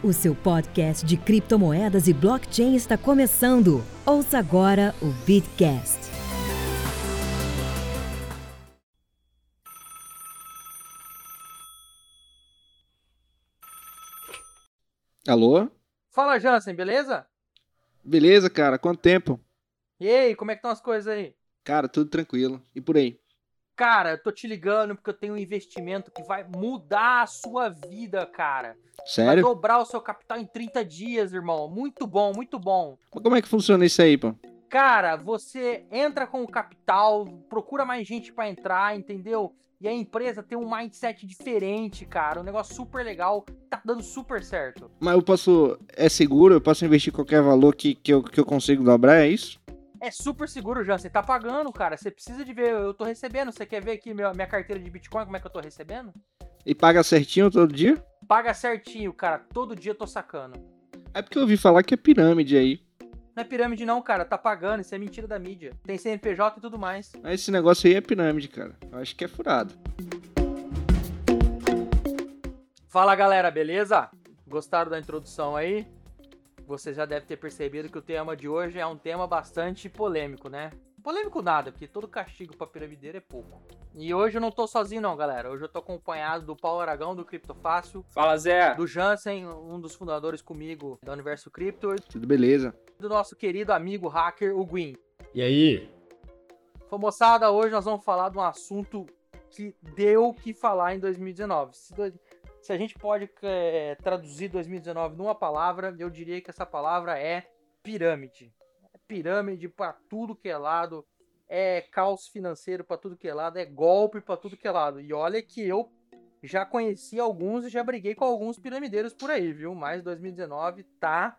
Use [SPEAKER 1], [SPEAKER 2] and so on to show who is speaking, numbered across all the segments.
[SPEAKER 1] O seu podcast de criptomoedas e blockchain está começando. Ouça agora o Bitcast.
[SPEAKER 2] Alô?
[SPEAKER 3] Fala, Jansen, beleza?
[SPEAKER 2] Beleza, cara? Quanto tempo?
[SPEAKER 3] E aí, como é que estão as coisas aí?
[SPEAKER 2] Cara, tudo tranquilo. E por aí?
[SPEAKER 3] Cara, eu tô te ligando porque eu tenho um investimento que vai mudar a sua vida, cara.
[SPEAKER 2] Sério?
[SPEAKER 3] Vai dobrar o seu capital em 30 dias, irmão. Muito bom, muito bom.
[SPEAKER 2] Mas como é que funciona isso aí, pô?
[SPEAKER 3] Cara, você entra com o capital, procura mais gente para entrar, entendeu? E a empresa tem um mindset diferente, cara. Um negócio super legal, tá dando super certo.
[SPEAKER 2] Mas eu posso. É seguro? Eu posso investir qualquer valor que, que, eu, que eu consigo dobrar, é isso?
[SPEAKER 3] É super seguro, já. Você tá pagando, cara. Você precisa de ver. Eu tô recebendo. Você quer ver aqui minha, minha carteira de Bitcoin, como é que eu tô recebendo?
[SPEAKER 2] E paga certinho todo dia?
[SPEAKER 3] Paga certinho, cara. Todo dia eu tô sacando.
[SPEAKER 2] É porque eu ouvi falar que é pirâmide aí.
[SPEAKER 3] Não é pirâmide, não, cara. Tá pagando. Isso é mentira da mídia. Tem CNPJ e tudo mais.
[SPEAKER 2] Mas esse negócio aí é pirâmide, cara. Eu acho que é furado.
[SPEAKER 3] Fala, galera, beleza? Gostaram da introdução aí? Você já deve ter percebido que o tema de hoje é um tema bastante polêmico, né? Polêmico nada, porque todo castigo pra piramideiro é pouco. E hoje eu não tô sozinho não, galera. Hoje eu tô acompanhado do Paulo Aragão, do Criptofácil.
[SPEAKER 4] Fala, Zé.
[SPEAKER 3] Do Jansen, um dos fundadores comigo da Universo Cripto.
[SPEAKER 2] Tudo beleza.
[SPEAKER 3] Do nosso querido amigo hacker, o Gwyn.
[SPEAKER 4] E aí?
[SPEAKER 3] Moçada, hoje nós vamos falar de um assunto que deu o que falar em 2019. Se, a gente pode é, traduzir 2019 numa palavra, eu diria que essa palavra é pirâmide. É pirâmide para tudo que é lado, é caos financeiro para tudo que é lado, é golpe para tudo que é lado. E olha que eu já conheci alguns e já briguei com alguns piramideiros por aí, viu? Mas 2019 tá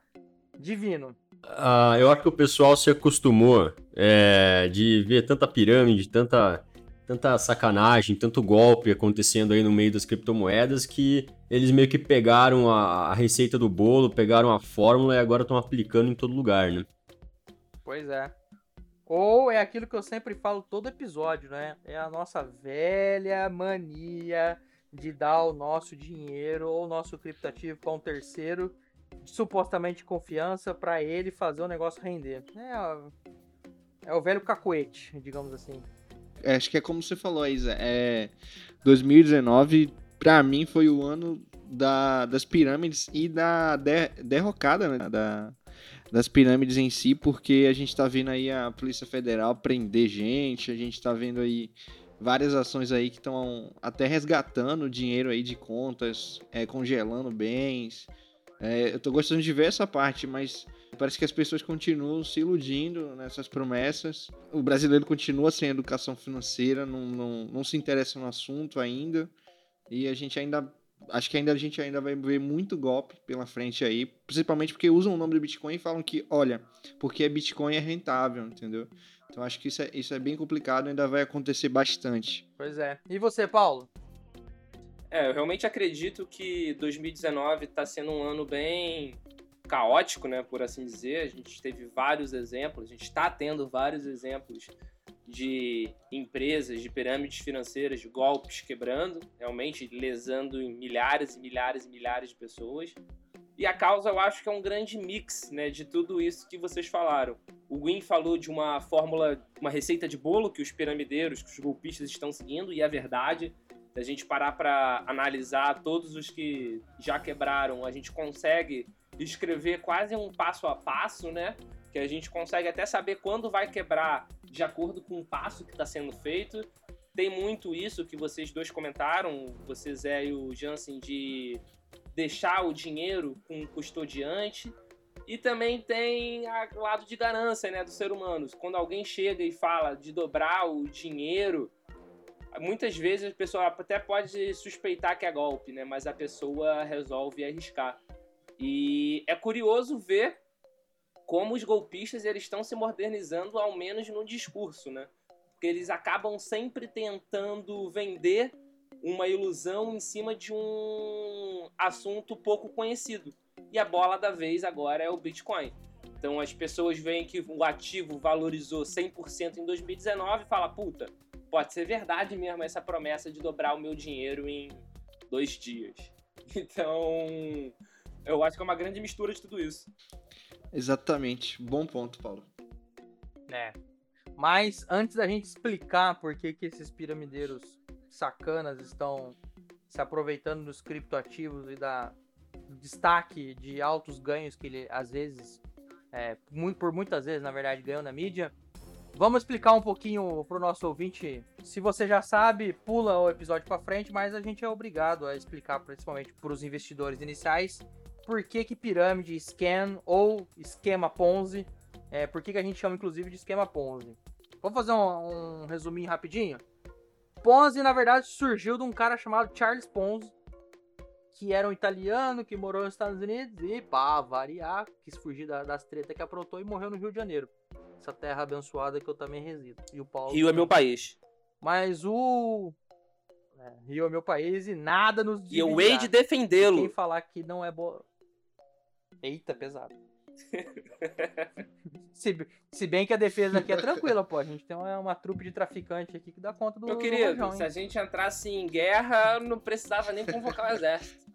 [SPEAKER 3] divino.
[SPEAKER 4] Ah, eu acho que o pessoal se acostumou é, de ver tanta pirâmide, tanta tanta sacanagem, tanto golpe acontecendo aí no meio das criptomoedas que eles meio que pegaram a, a receita do bolo, pegaram a fórmula e agora estão aplicando em todo lugar, né?
[SPEAKER 3] Pois é. Ou é aquilo que eu sempre falo todo episódio, né? É a nossa velha mania de dar o nosso dinheiro ou o nosso criptativo para um terceiro supostamente confiança para ele fazer o negócio render. É, é o velho cacuete, digamos assim.
[SPEAKER 2] É, acho que é como você falou, Isa. É, 2019, para mim, foi o ano da, das pirâmides e da der, derrocada né, da, das pirâmides em si, porque a gente tá vendo aí a Polícia Federal prender gente, a gente tá vendo aí várias ações aí que estão até resgatando dinheiro aí de contas, é, congelando bens. É, eu tô gostando de ver essa parte, mas Parece que as pessoas continuam se iludindo nessas promessas. O brasileiro continua sem educação financeira, não, não, não se interessa no assunto ainda. E a gente ainda. Acho que ainda a gente ainda vai ver muito golpe pela frente aí. Principalmente porque usam o nome do Bitcoin e falam que, olha, porque Bitcoin é rentável, entendeu? Então acho que isso é, isso é bem complicado e ainda vai acontecer bastante.
[SPEAKER 3] Pois é. E você, Paulo?
[SPEAKER 5] É, eu realmente acredito que 2019 está sendo um ano bem caótico, né, por assim dizer. A gente teve vários exemplos, a gente está tendo vários exemplos de empresas, de pirâmides financeiras, de golpes quebrando, realmente lesando milhares e milhares e milhares de pessoas. E a causa eu acho que é um grande mix né, de tudo isso que vocês falaram. O Gwyn falou de uma fórmula, uma receita de bolo que os piramideiros, que os golpistas estão seguindo, e é verdade. Se a gente parar para analisar todos os que já quebraram, a gente consegue escrever quase um passo a passo, né? Que a gente consegue até saber quando vai quebrar de acordo com o passo que está sendo feito. Tem muito isso que vocês dois comentaram, você Zé e o Jansen, de deixar o dinheiro com o custodiante. E também tem o lado de ganância né, do ser humano. Quando alguém chega e fala de dobrar o dinheiro, muitas vezes a pessoa até pode suspeitar que é golpe, né? Mas a pessoa resolve arriscar. E é curioso ver como os golpistas eles estão se modernizando, ao menos no discurso, né? Porque eles acabam sempre tentando vender uma ilusão em cima de um assunto pouco conhecido. E a bola da vez agora é o Bitcoin. Então as pessoas veem que o ativo valorizou 100% em 2019 e falam, puta, pode ser verdade mesmo essa promessa de dobrar o meu dinheiro em dois dias. Então, Eu acho que é uma grande mistura de tudo isso.
[SPEAKER 2] Exatamente. Bom ponto, Paulo.
[SPEAKER 3] É. Mas antes da gente explicar por que, que esses piramideiros sacanas estão se aproveitando dos criptoativos e da do destaque de altos ganhos que ele às vezes, é, muito, por muitas vezes, na verdade, ganhou na mídia, Vamos explicar um pouquinho pro nosso ouvinte. Se você já sabe, pula o episódio para frente, mas a gente é obrigado a explicar, principalmente para os investidores iniciais, por que, que pirâmide, scan ou esquema Ponzi, é, por que, que a gente chama inclusive de esquema Ponzi. Vamos fazer um, um resuminho rapidinho? Ponzi, na verdade, surgiu de um cara chamado Charles Ponzi, que era um italiano que morou nos Estados Unidos e, pá, variar, quis fugir da, das tretas que aprontou e morreu no Rio de Janeiro. Essa terra abençoada que eu também resido. E o Paulo.
[SPEAKER 5] Rio é meu país.
[SPEAKER 3] Mas o. É, Rio é meu país e nada nos
[SPEAKER 5] E eu hei de defendê-lo.
[SPEAKER 3] Quem falar que não é boa. Eita, pesado. se, se bem que a defesa aqui é tranquila, pô. A gente tem uma, uma trupe de traficante aqui que dá conta do.
[SPEAKER 5] Meu querido,
[SPEAKER 3] do rojão,
[SPEAKER 5] se a gente entrasse em guerra, não precisava nem convocar o exército.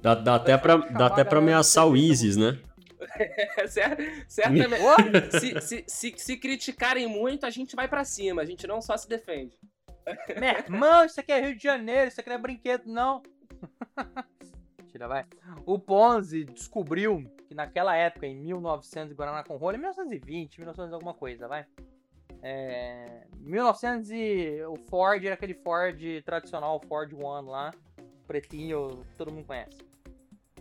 [SPEAKER 4] Dá, dá até pra, dá até pra ameaçar o ISIS, né?
[SPEAKER 5] Certamente. se, se, se, se criticarem muito, a gente vai para cima, a gente não só se defende.
[SPEAKER 3] Meu irmão, isso aqui é Rio de Janeiro, isso aqui não é brinquedo, não. Tira, vai. O Ponzi descobriu que naquela época, em 1900, Guaraná com rolha, 1920, 1900 alguma coisa, vai. É, 1900 e o Ford era aquele Ford tradicional, Ford One lá, pretinho, todo mundo conhece.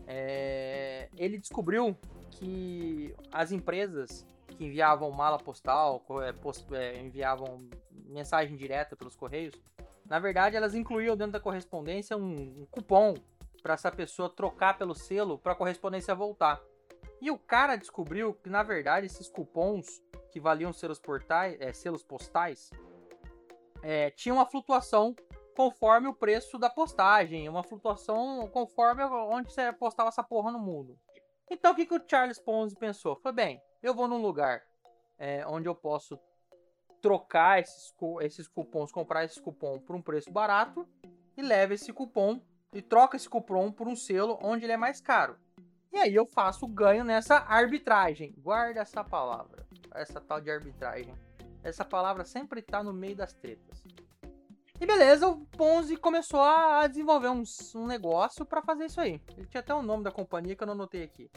[SPEAKER 3] É, ele descobriu que as empresas que enviavam mala postal, é, post, é, enviavam mensagem direta pelos correios, na verdade elas incluíam dentro da correspondência um, um cupom para essa pessoa trocar pelo selo para a correspondência voltar. E o cara descobriu que na verdade esses cupons que valiam selos, portais, é, selos postais é, tinham uma flutuação conforme o preço da postagem, uma flutuação conforme onde você postava essa porra no mundo. Então o que, que o Charles Ponzi pensou? Foi bem, eu vou num lugar é, onde eu posso trocar esses, esses cupons, comprar esses cupons por um preço barato e leve esse cupom e troca esse cupom por um selo onde ele é mais caro. E aí eu faço ganho nessa arbitragem. Guarda essa palavra, essa tal de arbitragem. Essa palavra sempre está no meio das tretas. E beleza, o Ponzi começou a desenvolver um, um negócio para fazer isso aí. Ele tinha até o nome da companhia que eu não anotei aqui.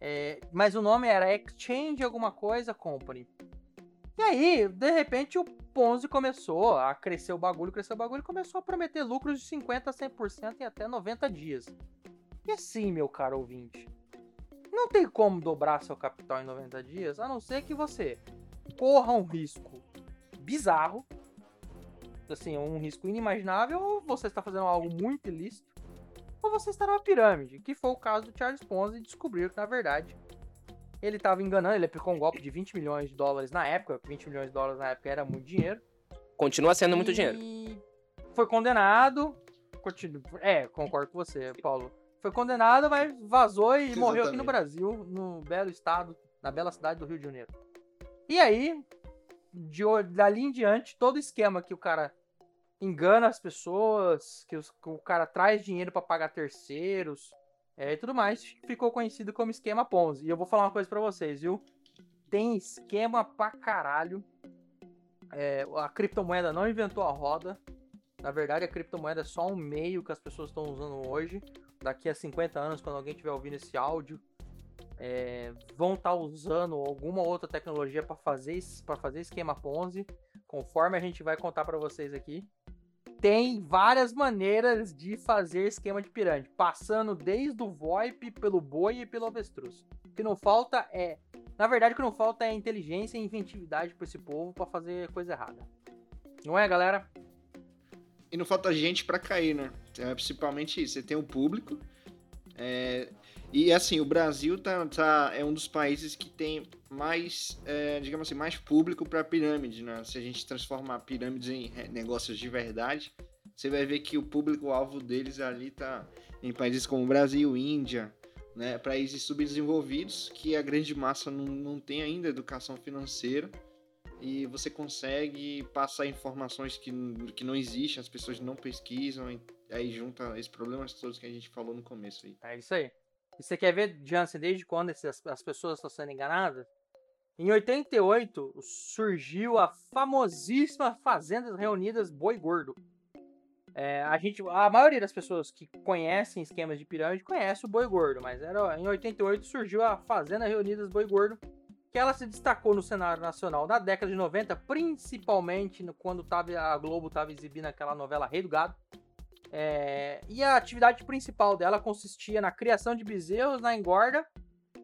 [SPEAKER 3] É, mas o nome era Exchange alguma coisa Company. E aí, de repente, o Ponzi começou a crescer o bagulho, crescer o bagulho começou a prometer lucros de 50% a 100% em até 90 dias. E assim, meu caro ouvinte, não tem como dobrar seu capital em 90 dias, a não ser que você corra um risco bizarro assim, um risco inimaginável, ou você está fazendo algo muito ilícito, ou você está numa pirâmide, que foi o caso do Charles Ponzi descobriu que, na verdade, ele estava enganando, ele aplicou um golpe de 20 milhões de dólares na época, 20 milhões de dólares na época era muito dinheiro.
[SPEAKER 5] Continua sendo muito dinheiro.
[SPEAKER 3] Foi condenado, continu... é, concordo com você, Paulo. Foi condenado, mas vazou e Exatamente. morreu aqui no Brasil, no belo estado, na bela cidade do Rio de Janeiro. E aí, de, dali em diante, todo esquema que o cara engana as pessoas, que, os, que o cara traz dinheiro para pagar terceiros é, e tudo mais, ficou conhecido como esquema Ponzi. E eu vou falar uma coisa para vocês, viu? Tem esquema pra caralho. É, a criptomoeda não inventou a roda. Na verdade, a criptomoeda é só um meio que as pessoas estão usando hoje. Daqui a 50 anos, quando alguém estiver ouvindo esse áudio, é, vão estar tá usando alguma outra tecnologia para fazer, fazer esquema Ponzi, conforme a gente vai contar para vocês aqui tem várias maneiras de fazer esquema de pirâmide, passando desde o VoIP, pelo boi e pelo avestruz. O que não falta é, na verdade, o que não falta é inteligência e inventividade para esse povo para fazer coisa errada. Não é, galera?
[SPEAKER 2] E não falta gente para cair, né? É, principalmente isso. Você tem o público. É... E assim, o Brasil tá, tá, é um dos países que tem mais, é, digamos assim, mais público para pirâmide, né? Se a gente transformar pirâmides em negócios de verdade, você vai ver que o público-alvo deles ali tá em países como Brasil, Índia, né? Países subdesenvolvidos que a grande massa não, não tem ainda educação financeira e você consegue passar informações que, que não existem, as pessoas não pesquisam, aí junta esses problemas todos que a gente falou no começo aí.
[SPEAKER 3] É isso aí. E você quer ver, Jansen, desde quando as pessoas estão sendo enganadas? Em 88 surgiu a famosíssima Fazendas Reunidas Boi Gordo. É, a, gente, a maioria das pessoas que conhecem esquemas de pirâmide conhece o Boi Gordo, mas era, em 88 surgiu a Fazenda Reunidas Boi Gordo, que ela se destacou no cenário nacional na década de 90, principalmente quando tava, a Globo estava exibindo aquela novela Rei do Gado. É, e a atividade principal dela consistia na criação de bezerros, na engorda,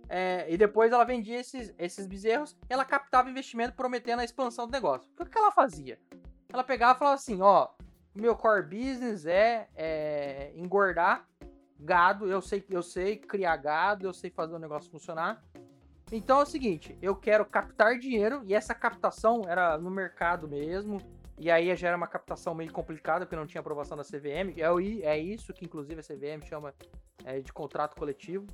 [SPEAKER 3] é, e depois ela vendia esses, esses bezerros ela captava investimento prometendo a expansão do negócio. O que ela fazia? Ela pegava e falava assim: ó, meu core business é, é, engordar gado, eu sei, eu sei criar gado, eu sei fazer o negócio funcionar. Então é o seguinte, eu quero captar dinheiro e essa captação era no mercado mesmo. E aí já era uma captação meio complicada porque não tinha aprovação da CVM. É, é isso que inclusive a CVM chama é, de contrato coletivo.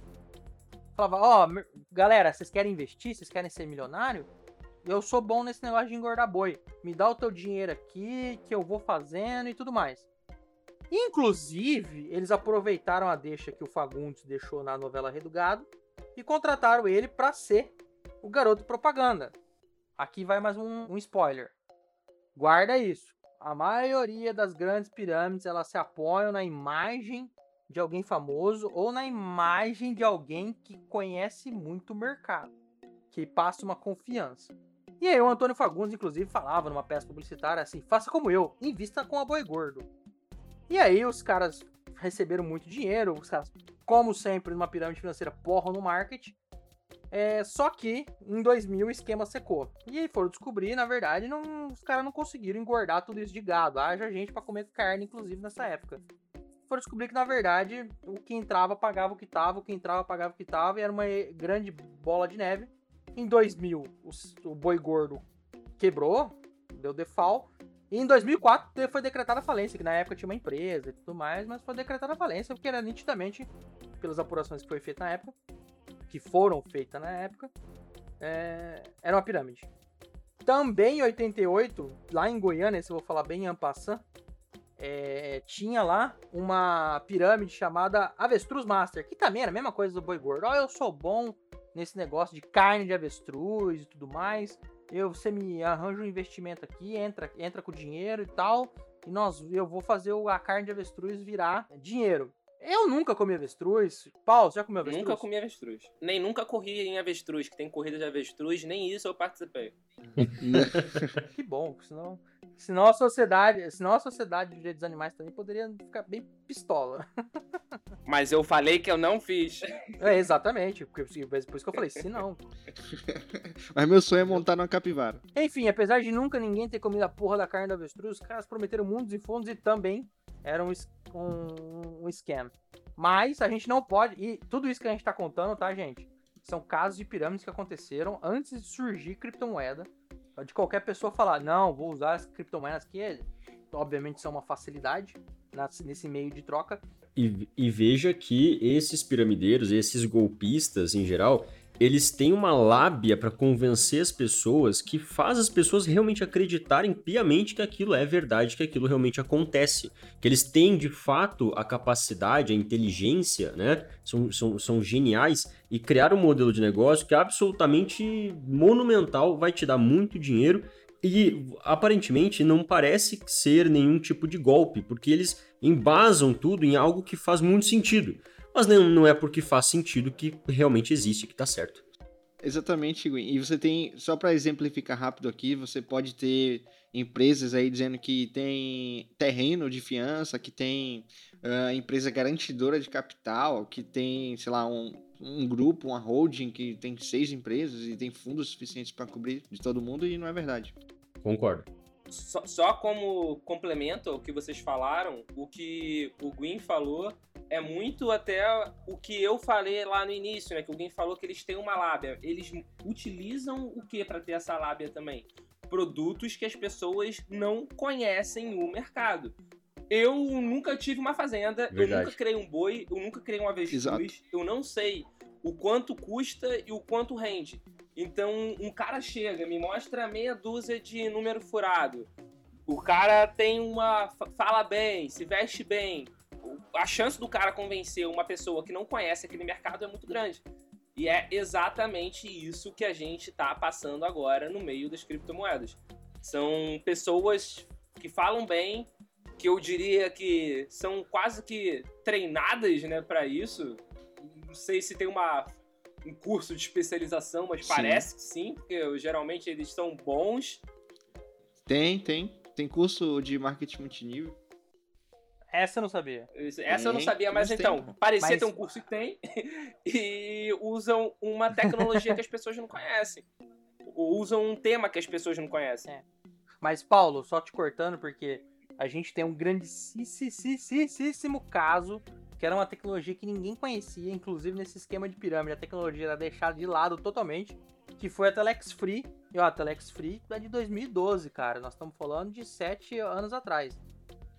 [SPEAKER 3] Falava, ó, oh, galera, vocês querem investir? Vocês querem ser milionário? eu sou bom nesse negócio de engordar boi. Me dá o teu dinheiro aqui, que eu vou fazendo e tudo mais. Inclusive, eles aproveitaram a deixa que o Fagundes deixou na novela Redugado e contrataram ele para ser o garoto propaganda. Aqui vai mais um, um spoiler. Guarda isso. A maioria das grandes pirâmides elas se apoiam na imagem de alguém famoso ou na imagem de alguém que conhece muito o mercado, que passa uma confiança. E aí o Antônio Fagundes, inclusive, falava numa peça publicitária assim, faça como eu, invista com a Boi Gordo. E aí os caras receberam muito dinheiro, os caras, como sempre, numa pirâmide financeira, porram no marketing. É, só que em 2000 o esquema secou. E aí foram descobrir, na verdade, não, os caras não conseguiram engordar tudo isso de gado. Haja gente para comer carne, inclusive, nessa época. Foram descobrir que, na verdade, o que entrava pagava o que tava, o que entrava pagava o que tava, e era uma grande bola de neve. Em 2000, o, o boi gordo quebrou, deu default. E em 2004 foi decretada a falência, que na época tinha uma empresa e tudo mais, mas foi decretada a falência porque era nitidamente, pelas apurações que foi feita na época, que foram feitas na época, é, era uma pirâmide. Também em 88, lá em Goiânia, se eu vou falar bem em Ampassan, é, tinha lá uma pirâmide chamada Avestruz Master, que também era a mesma coisa do boi gordo. Ó, oh, eu sou bom nesse negócio de carne de avestruz e tudo mais. Eu, você me arranja um investimento aqui, entra, entra com dinheiro e tal, e nós, eu vou fazer a carne de avestruz virar dinheiro. Eu nunca comi avestruz. Paulo, você já comeu avestruz?
[SPEAKER 5] Nunca comi avestruz. Nem nunca corri em avestruz, que tem corrida de avestruz, nem isso eu participei.
[SPEAKER 3] que bom, senão, senão a sociedade, senão a sociedade de direitos animais também poderia ficar bem pistola.
[SPEAKER 5] Mas eu falei que eu não fiz.
[SPEAKER 3] É, exatamente, porque, por isso que eu falei, se não.
[SPEAKER 2] Mas meu sonho é montar numa capivara.
[SPEAKER 3] Enfim, apesar de nunca ninguém ter comido a porra da carne da avestruz, os caras prometeram mundos e fundos e também era um, um, um scam. Mas a gente não pode. E tudo isso que a gente tá contando, tá, gente? São casos de pirâmides que aconteceram antes de surgir criptomoeda. De qualquer pessoa falar, não, vou usar as criptomoedas que, obviamente, são uma facilidade nesse meio de troca.
[SPEAKER 4] E, e veja que esses piramideiros, esses golpistas em geral, eles têm uma lábia para convencer as pessoas que faz as pessoas realmente acreditarem piamente que aquilo é verdade, que aquilo realmente acontece. Que eles têm de fato a capacidade, a inteligência, né? São, são, são geniais e criar um modelo de negócio que é absolutamente monumental, vai te dar muito dinheiro e aparentemente não parece ser nenhum tipo de golpe, porque eles embasam tudo em algo que faz muito sentido. Mas não, não é porque faz sentido que realmente existe, que tá certo.
[SPEAKER 2] Exatamente, Gwen. E você tem, só para exemplificar rápido aqui, você pode ter empresas aí dizendo que tem terreno de fiança, que tem uh, empresa garantidora de capital, que tem, sei lá, um, um grupo, uma holding que tem seis empresas e tem fundos suficientes para cobrir de todo mundo e não é verdade.
[SPEAKER 4] Concordo.
[SPEAKER 5] Só, só, como complemento ao que vocês falaram, o que o Gwyn falou é muito até o que eu falei lá no início, né? Que o Gwyn falou que eles têm uma lábia. Eles utilizam o que para ter essa lábia também? Produtos que as pessoas não conhecem no mercado. Eu nunca tive uma fazenda, Verdade. eu nunca criei um boi, eu nunca criei um avestruz, Exato. eu não sei o quanto custa e o quanto rende. Então, um cara chega, me mostra meia dúzia de número furado. O cara tem uma. fala bem, se veste bem. A chance do cara convencer uma pessoa que não conhece aquele mercado é muito grande. E é exatamente isso que a gente está passando agora no meio das criptomoedas. São pessoas que falam bem, que eu diria que são quase que treinadas né, para isso. Não sei se tem uma, um curso de especialização, mas sim. parece que sim, porque geralmente eles são bons.
[SPEAKER 2] Tem, tem. Tem curso de marketing multinível.
[SPEAKER 3] Essa eu não sabia.
[SPEAKER 5] Essa eu não sabia, mas então, tem. parecia mas... ter um curso e tem. e usam uma tecnologia que as pessoas não conhecem. Ou usam um tema que as pessoas não conhecem. É.
[SPEAKER 3] Mas, Paulo, só te cortando, porque a gente tem um grandíssimo caso que era uma tecnologia que ninguém conhecia, inclusive nesse esquema de pirâmide. A tecnologia era deixada de lado totalmente, que foi a Telex Free. E ó, a Telex Free é de 2012, cara. Nós estamos falando de sete anos atrás.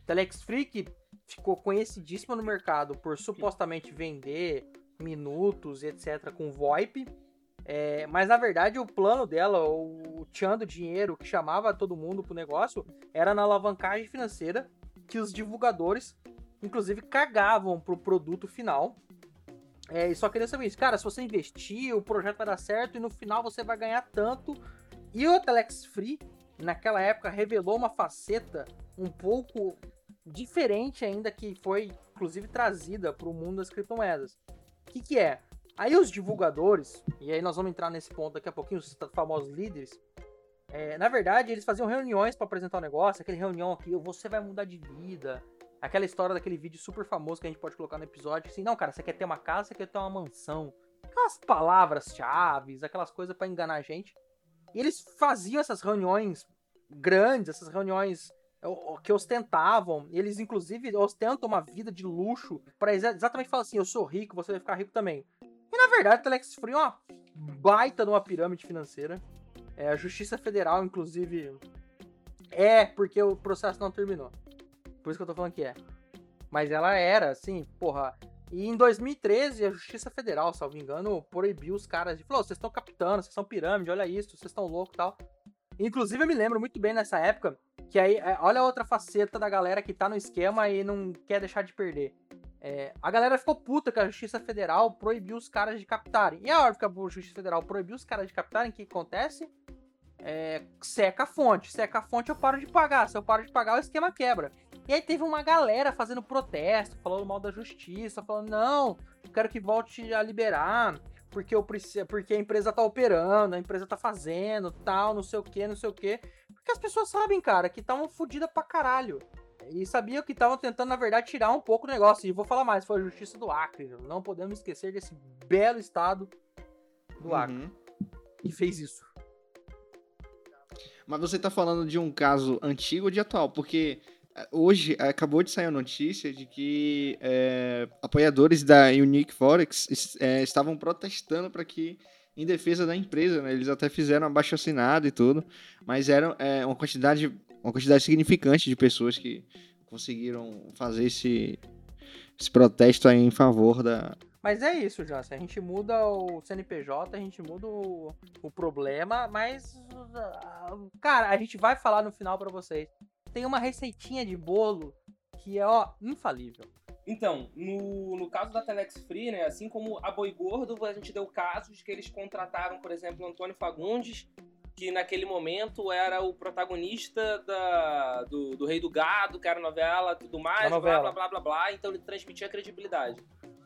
[SPEAKER 3] Telex Free que ficou conhecidíssima no mercado por supostamente vender minutos, etc., com VoIP. É, mas na verdade o plano dela, o tchan do dinheiro que chamava todo mundo pro negócio, era na alavancagem financeira que os divulgadores, inclusive, cagavam pro produto final. É, e só queria saber isso, cara, se você investir, o projeto vai dar certo e no final você vai ganhar tanto. E o Telex Free, naquela época, revelou uma faceta um pouco diferente ainda que foi, inclusive, trazida para o mundo das criptomoedas. O que, que é? Aí os divulgadores, e aí nós vamos entrar nesse ponto daqui a pouquinho, os famosos líderes, é, na verdade, eles faziam reuniões para apresentar o negócio, aquele reunião aqui, você vai mudar de vida. Aquela história daquele vídeo super famoso que a gente pode colocar no episódio, assim, não, cara, você quer ter uma casa, você quer ter uma mansão. Aquelas palavras-chave, aquelas coisas para enganar a gente. E eles faziam essas reuniões grandes, essas reuniões que ostentavam, eles inclusive ostentam uma vida de luxo para exatamente falar assim, eu sou rico, você vai ficar rico também. E na verdade, o Telex Free é uma baita de uma pirâmide financeira. É, a Justiça Federal, inclusive, é porque o processo não terminou. Por isso que eu tô falando que é. Mas ela era, assim, porra. E em 2013, a Justiça Federal, salvo engano, proibiu os caras de. Falou: vocês estão captando, vocês são pirâmide, olha isso, vocês estão loucos e tal. Inclusive, eu me lembro muito bem nessa época que aí, é, olha a outra faceta da galera que tá no esquema e não quer deixar de perder. É, a galera ficou puta que a Justiça Federal proibiu os caras de captarem. E a hora que a Justiça Federal proibiu os caras de captarem, o que acontece? É, seca a fonte. Seca a fonte, eu paro de pagar. Se eu paro de pagar, o esquema quebra. E aí teve uma galera fazendo protesto, falando mal da justiça, falando, não, quero que volte a liberar, porque, eu preciso, porque a empresa tá operando, a empresa tá fazendo, tal, não sei o que, não sei o que. Porque as pessoas sabem, cara, que estavam fodidas pra caralho. E sabiam que estavam tentando, na verdade, tirar um pouco o negócio. E vou falar mais, foi a justiça do Acre. Não podemos esquecer desse belo estado do uhum. Acre. Que fez isso.
[SPEAKER 2] Mas você tá falando de um caso antigo ou de atual? Porque hoje acabou de sair a notícia de que é, apoiadores da Unique Forex é, estavam protestando para que em defesa da empresa, né? Eles até fizeram abaixo assinado e tudo, mas era é, uma quantidade uma quantidade significante de pessoas que conseguiram fazer esse, esse protesto em favor da.
[SPEAKER 3] Mas é isso, já. Se a gente muda o CNPJ, a gente muda o, o problema, mas. Cara, a gente vai falar no final para vocês. Tem uma receitinha de bolo que é, ó, infalível.
[SPEAKER 5] Então, no, no caso da Telex Free, né, assim como a Boi Gordo, a gente deu casos que eles contrataram, por exemplo, o Antônio Fagundes, que naquele momento era o protagonista da, do, do Rei do Gado, que era novela tudo mais,
[SPEAKER 3] novela.
[SPEAKER 5] blá, blá, blá, blá, blá, então ele transmitia credibilidade.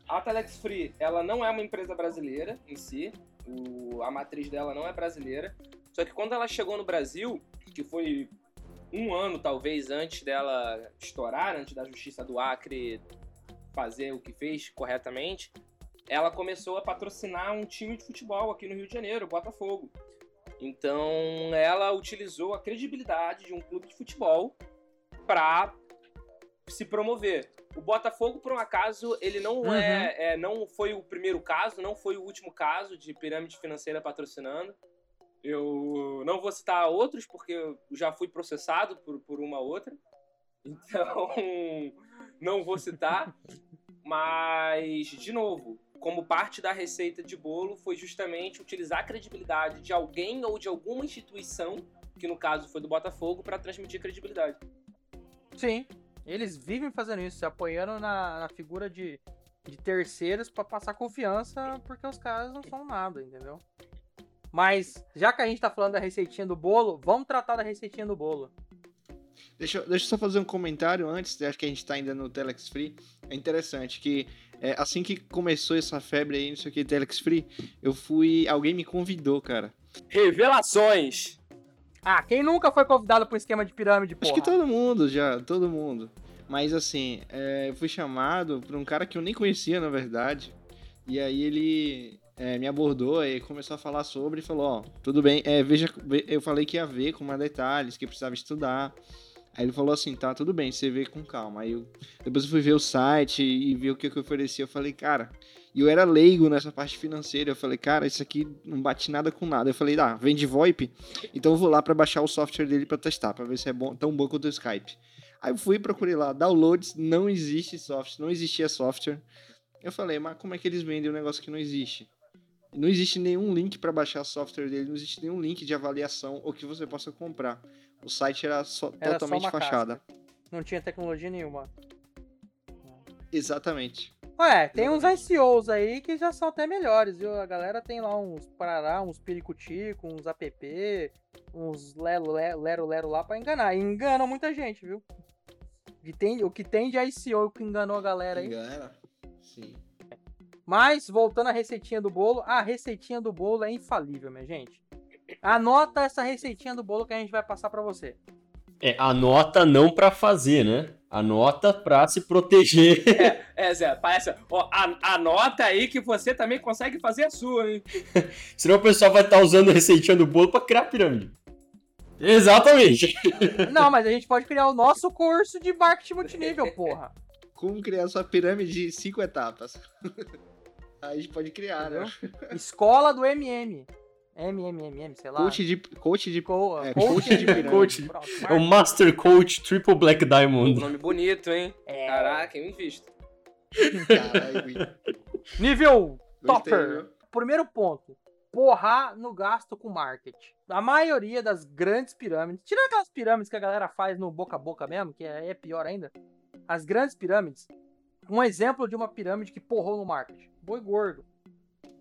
[SPEAKER 5] A Telex Free, ela não é uma empresa brasileira em si, o, a matriz dela não é brasileira, só que quando ela chegou no Brasil, que foi um ano talvez antes dela estourar, antes da Justiça do Acre fazer o que fez corretamente, ela começou a patrocinar um time de futebol aqui no Rio de Janeiro, o Botafogo. Então ela utilizou a credibilidade de um clube de futebol para se promover. O Botafogo, por um acaso, ele não uhum. é, é, não foi o primeiro caso, não foi o último caso de pirâmide financeira patrocinando. Eu não vou citar outros porque eu já fui processado por, por uma outra. Então, não vou citar. Mas, de novo, como parte da receita de bolo, foi justamente utilizar a credibilidade de alguém ou de alguma instituição, que no caso foi do Botafogo, para transmitir credibilidade.
[SPEAKER 3] Sim, Eles vivem fazendo isso, se apoiando na, na figura de, de terceiros pra passar confiança, porque os caras não são nada, entendeu? Mas, já que a gente tá falando da receitinha do bolo, vamos tratar da receitinha do bolo.
[SPEAKER 2] Deixa, eu- deixa eu só fazer um comentário antes, acho que a gente tá ainda no Telex Free. É interessante que é, assim que começou essa febre aí, não sei o que, Telex Free, eu fui. Alguém me convidou, cara.
[SPEAKER 5] Revelações!
[SPEAKER 3] Ah, quem nunca foi convidado pra um esquema de pirâmide, porra?
[SPEAKER 2] Acho que todo mundo já, todo mundo. Mas assim, é, eu fui chamado por um cara que eu nem conhecia, na verdade. E aí ele é, me abordou e começou a falar sobre e falou, ó, tudo bem, é, veja, ve- eu falei que ia ver com mais detalhes, que precisava estudar. Aí ele falou assim, tá, tudo bem, você vê com calma. Aí eu, depois eu fui ver o site e ver o que, que eu oferecia. Eu falei, cara, e eu era leigo nessa parte financeira. Eu falei, cara, isso aqui não bate nada com nada. Eu falei, ah, vende VoIP? Então eu vou lá pra baixar o software dele pra testar, pra ver se é bom, tão bom quanto o Skype. Aí eu fui procurei lá, downloads, não existe software, não existia software. Eu falei, mas como é que eles vendem um negócio que não existe? Não existe nenhum link para baixar software dele, não existe nenhum link de avaliação ou que você possa comprar. O site era só
[SPEAKER 3] Era só
[SPEAKER 2] totalmente
[SPEAKER 3] uma
[SPEAKER 2] fachada.
[SPEAKER 3] casca. Não tinha tecnologia nenhuma.
[SPEAKER 2] Exatamente.
[SPEAKER 3] Ué, tem uns ICOs aí que já são até melhores, viu? A galera tem lá uns parará, uns piricutico, uns app, uns lero lero, lero, lero lá pra enganar. E enganam muita gente, viu? O que tem, o que tem de ICO que enganou a galera aí.
[SPEAKER 2] Engana? Sim.
[SPEAKER 3] Mas, voltando à receitinha do bolo, a receitinha do bolo é infalível, minha gente. Anota essa receitinha do bolo que a gente vai passar pra você.
[SPEAKER 4] É, anota não pra fazer, né? Anota pra se proteger.
[SPEAKER 5] É, Zé, parece. Ó, a- anota aí que você também consegue fazer a sua, hein?
[SPEAKER 4] Senão o pessoal vai estar usando a receitinha do bolo pra criar pirâmide. Exatamente.
[SPEAKER 3] Não, mas a gente pode criar o nosso curso de marketing multinível, porra.
[SPEAKER 2] Como criar sua pirâmide de cinco etapas? Aí a gente pode criar, né?
[SPEAKER 3] Escola do MM. MMMM, sei lá.
[SPEAKER 2] Coach de, coach de
[SPEAKER 3] Co-
[SPEAKER 2] é,
[SPEAKER 3] coach
[SPEAKER 2] coach de pirâmide.
[SPEAKER 4] Coach.
[SPEAKER 3] Pronto,
[SPEAKER 4] É o Master Coach Triple Black Diamond.
[SPEAKER 5] Nome bonito, hein?
[SPEAKER 3] É.
[SPEAKER 5] Caraca, eu invisto.
[SPEAKER 2] Caralho.
[SPEAKER 3] Nível
[SPEAKER 2] Gostei,
[SPEAKER 3] topper.
[SPEAKER 2] viu?
[SPEAKER 3] Primeiro ponto. Porrar no gasto com marketing. A maioria das grandes pirâmides, tirando aquelas pirâmides que a galera faz no boca a boca mesmo, que é, é pior ainda. As grandes pirâmides. Um exemplo de uma pirâmide que porrou no marketing. Boi gordo.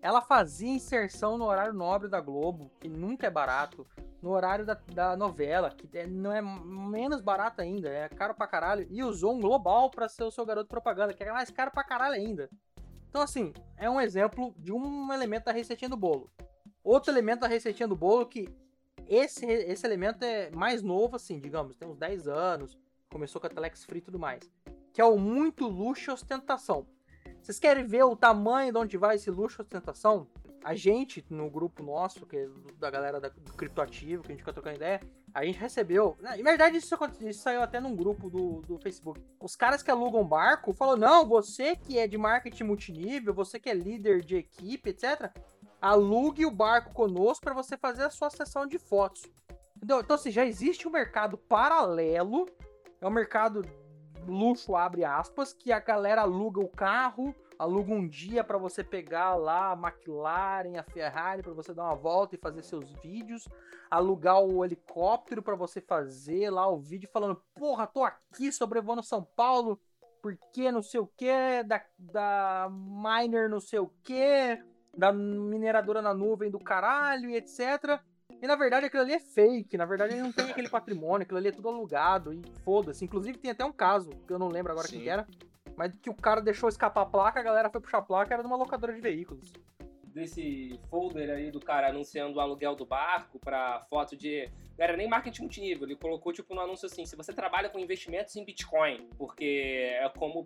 [SPEAKER 3] Ela fazia inserção no horário nobre da Globo, que nunca é barato. No horário da, da novela, que é- não é menos barato ainda, é caro pra caralho. E usou um global pra ser o seu garoto propaganda, que é mais caro pra caralho ainda. Então, assim, é um exemplo de um elemento da receitinha do bolo. Outro elemento da receitinha do bolo que esse, esse elemento é mais novo, assim, digamos, tem uns 10 anos, começou com a Telex Free e tudo mais, que é o muito luxo e ostentação. Vocês querem ver o tamanho de onde vai esse luxo ostentação? A gente, no grupo nosso, que é da galera da- do Criptoativo, que a gente fica trocando ideia, a gente recebeu. Na verdade, isso, aconte- isso saiu até num grupo do, do Facebook. Os caras que alugam barco falaram: não, você que é de marketing multinível, você que é líder de equipe, etc., alugue o barco conosco para você fazer a sua sessão de fotos. Entendeu? Então, assim, já existe um mercado paralelo, é um mercado luxo, abre aspas, que a galera aluga o carro, aluga um dia para você pegar lá a McLaren, a Ferrari, para você dar uma volta e fazer seus vídeos, alugar o helicóptero para você fazer lá o vídeo falando, porra, tô aqui sobrevoando São Paulo, porque não sei o que, da, da miner não sei o que, da mineradora na nuvem do caralho e etc. E na verdade aquilo ali é fake, na verdade ele não tem aquele patrimônio, aquilo ali é tudo alugado e foda-se. Inclusive tem até um caso, que eu não lembro agora quem
[SPEAKER 2] Sim.
[SPEAKER 3] que era, mas que o cara deixou escapar a placa, a galera foi puxar a placa, era de uma locadora de veículos.
[SPEAKER 5] Desse folder aí do cara anunciando o aluguel do barco pra foto de. Não era nem marketing multinível, ele colocou tipo no anúncio assim: se você trabalha com investimentos em Bitcoin, porque é como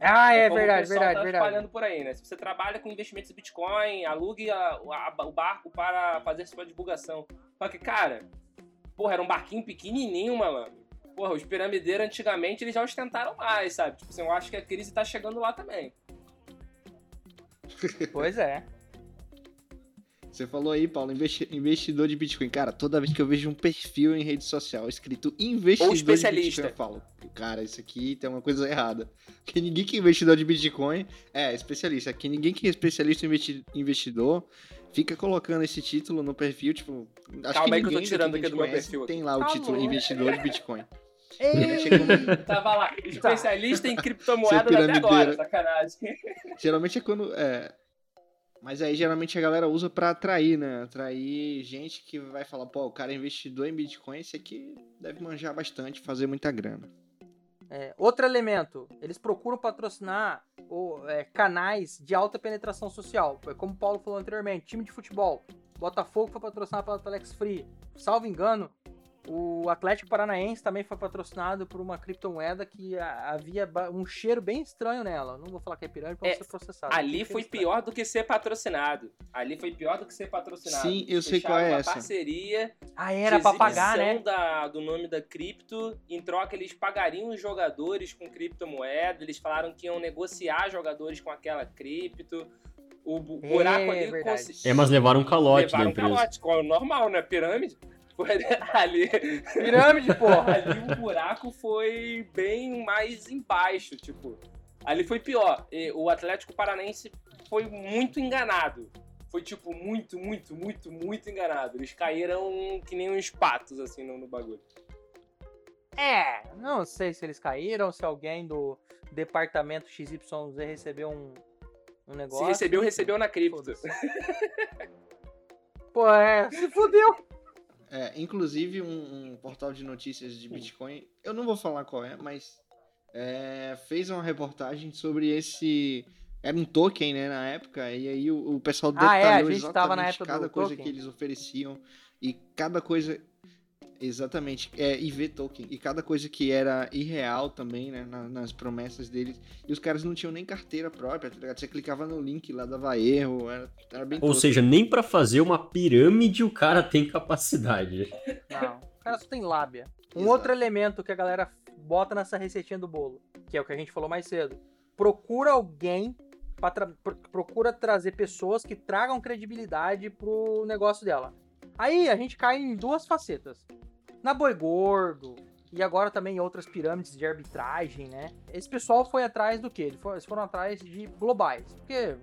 [SPEAKER 3] Ah, é,
[SPEAKER 5] como
[SPEAKER 3] verdade, verdade,
[SPEAKER 5] tá
[SPEAKER 3] verdade.
[SPEAKER 5] espalhando por aí, né? Se você trabalha com investimentos em Bitcoin, alugue a- a- o barco para fazer sua divulgação. Só que, cara, porra, era um barquinho pequenininho, malandro. Porra, os piramideiros antigamente eles já ostentaram mais, sabe? Tipo assim, eu acho que a crise tá chegando lá também.
[SPEAKER 3] Pois é.
[SPEAKER 2] Você falou aí, Paulo, investi- investidor de Bitcoin. Cara, toda vez que eu vejo um perfil em rede social escrito investidor
[SPEAKER 5] Ou
[SPEAKER 2] de
[SPEAKER 5] especialista.
[SPEAKER 2] Bitcoin, eu falo, cara, isso aqui tem uma coisa errada. Porque ninguém que é investidor de Bitcoin é especialista. Aqui ninguém que é especialista em investi- investidor fica colocando esse título no perfil, tipo, acho
[SPEAKER 5] Calma
[SPEAKER 2] que
[SPEAKER 5] aí que eu tô
[SPEAKER 2] ninguém
[SPEAKER 5] tirando aqui do meu perfil.
[SPEAKER 2] Tem lá o
[SPEAKER 3] Tá
[SPEAKER 2] título investidor de Bitcoin. É quando,
[SPEAKER 5] Tava lá, especialista em criptomoedas até agora, sacanagem.
[SPEAKER 2] geralmente é quando. É, mas aí geralmente a galera usa pra atrair, né? Atrair gente que vai falar, pô, o cara é investidor em Bitcoin, esse aqui deve manjar bastante, fazer muita grana.
[SPEAKER 3] É, outro elemento, eles procuram patrocinar o, é, canais de alta penetração social. Como o Paulo falou anteriormente, time de futebol. Botafogo foi patrocinado pela Telex Free. Salvo engano, o Atlético Paranaense também foi patrocinado por uma criptomoeda que havia um cheiro bem estranho nela. Não vou falar que é pirâmide pra
[SPEAKER 5] É,
[SPEAKER 3] não ser processado.
[SPEAKER 5] Ali
[SPEAKER 3] Cheiro
[SPEAKER 5] foi
[SPEAKER 3] estranho.
[SPEAKER 5] pior do que ser patrocinado. Ali foi pior do que ser patrocinado.
[SPEAKER 2] Sim, eu sei
[SPEAKER 5] Fecharam
[SPEAKER 2] qual é
[SPEAKER 5] uma
[SPEAKER 2] essa.
[SPEAKER 5] parceria
[SPEAKER 3] Ah, era pra pagar, né?
[SPEAKER 5] Da, do nome da cripto. Em troca, eles pagariam os jogadores com criptomoeda. Eles falaram que iam negociar jogadores com aquela cripto. O bu-
[SPEAKER 3] É,
[SPEAKER 5] buraco ali
[SPEAKER 3] verdade.
[SPEAKER 5] consi-
[SPEAKER 4] É, mas levaram um calote
[SPEAKER 5] levaram
[SPEAKER 4] da
[SPEAKER 5] um
[SPEAKER 4] empresa.
[SPEAKER 5] calote. qual é o Normal, né? Pirâmide. Foi ali.
[SPEAKER 3] Pirâmide, porra.
[SPEAKER 5] ali o buraco foi bem mais embaixo, tipo. Ali foi pior. O Atlético Paranense foi muito enganado. Foi, tipo, muito, muito, muito, muito enganado. Eles caíram que nem uns patos, assim, no, no bagulho.
[SPEAKER 3] É, não sei se eles caíram, se alguém do departamento XYZ recebeu um, um negócio.
[SPEAKER 5] Se recebeu, recebeu na cripto.
[SPEAKER 3] Pô, é, se fudeu.
[SPEAKER 2] É, inclusive um, um portal de notícias de Bitcoin, eu não vou falar qual é, mas é, fez uma reportagem sobre esse. Era um token, né, na época, e aí o, o pessoal
[SPEAKER 3] Ah, é, a
[SPEAKER 2] detalhou
[SPEAKER 3] tava na
[SPEAKER 2] exatamente cada coisa
[SPEAKER 3] token.
[SPEAKER 2] que eles ofereciam e cada coisa. Exatamente, é IV token. E cada coisa que era irreal também, né, na- nas promessas deles. E os caras não tinham nem carteira própria, tá ligado? Você clicava no link lá, dava erro, era, era bem
[SPEAKER 4] Ou
[SPEAKER 2] tosco.
[SPEAKER 4] seja, nem pra fazer uma pirâmide o cara tem capacidade.
[SPEAKER 3] Não, o cara só tem lábia. Um
[SPEAKER 2] Exato.
[SPEAKER 3] outro elemento que a galera bota nessa receitinha do bolo, que é o que a gente falou mais cedo. Procura alguém, tra- pro- procura trazer pessoas que tragam credibilidade pro negócio dela. Aí a gente cai em duas facetas. Na Boi Gordo, e agora também em outras pirâmides de arbitragem, né? Esse pessoal foi atrás do quê? Eles foram, atrás de globais. Porque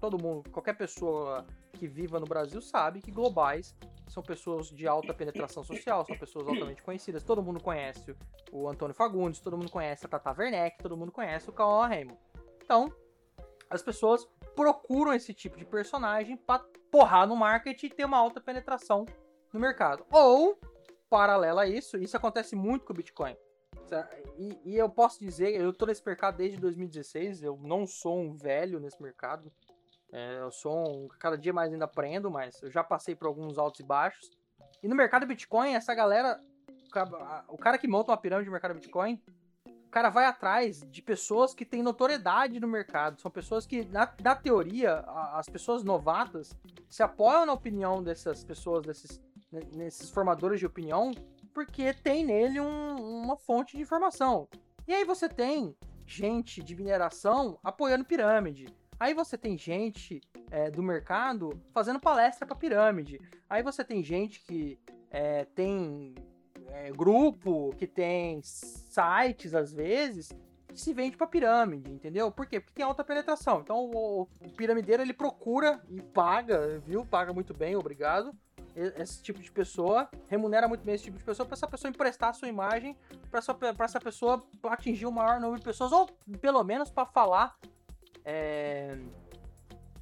[SPEAKER 3] todo mundo, qualquer pessoa que viva no Brasil sabe que globais são pessoas de alta penetração social, são pessoas altamente conhecidas. Todo mundo conhece o Antônio Fagundes, todo mundo conhece a Tata Werneck, todo mundo conhece o Cauã Raymond. Então, as pessoas procuram esse tipo de personagem pra porrar no marketing e ter uma alta penetração no mercado. Ou, paralela a isso, isso acontece muito com o Bitcoin. E, e eu posso dizer, eu tô nesse mercado desde 2016, eu não sou um velho nesse mercado. É, eu sou um. Cada dia mais ainda aprendo, mas eu já passei por alguns altos e baixos. E no mercado Bitcoin, essa galera. o ca- O cara que monta uma pirâmide no mercado Bitcoin, cara vai atrás de pessoas que têm notoriedade no mercado. São pessoas que, na, na teoria, a- as pessoas novatas se apoiam na opinião dessas pessoas, desses, ne- nesses formadores de opinião, porque tem nele um- uma fonte de informação. E aí você tem gente de mineração apoiando pirâmide. Aí você tem gente é, do mercado fazendo palestra para pirâmide. Aí você tem gente que é, tem é, grupo, que tem sites às vezes, que se vende para pirâmide, entendeu? Por quê? Porque tem alta penetração. Então o, o piramideiro ele procura e paga, viu? Paga muito bem, obrigado. Esse tipo de pessoa remunera muito bem esse tipo de pessoa para essa pessoa emprestar a sua imagem para essa, essa pessoa atingir o maior número de pessoas ou pelo menos para falar é,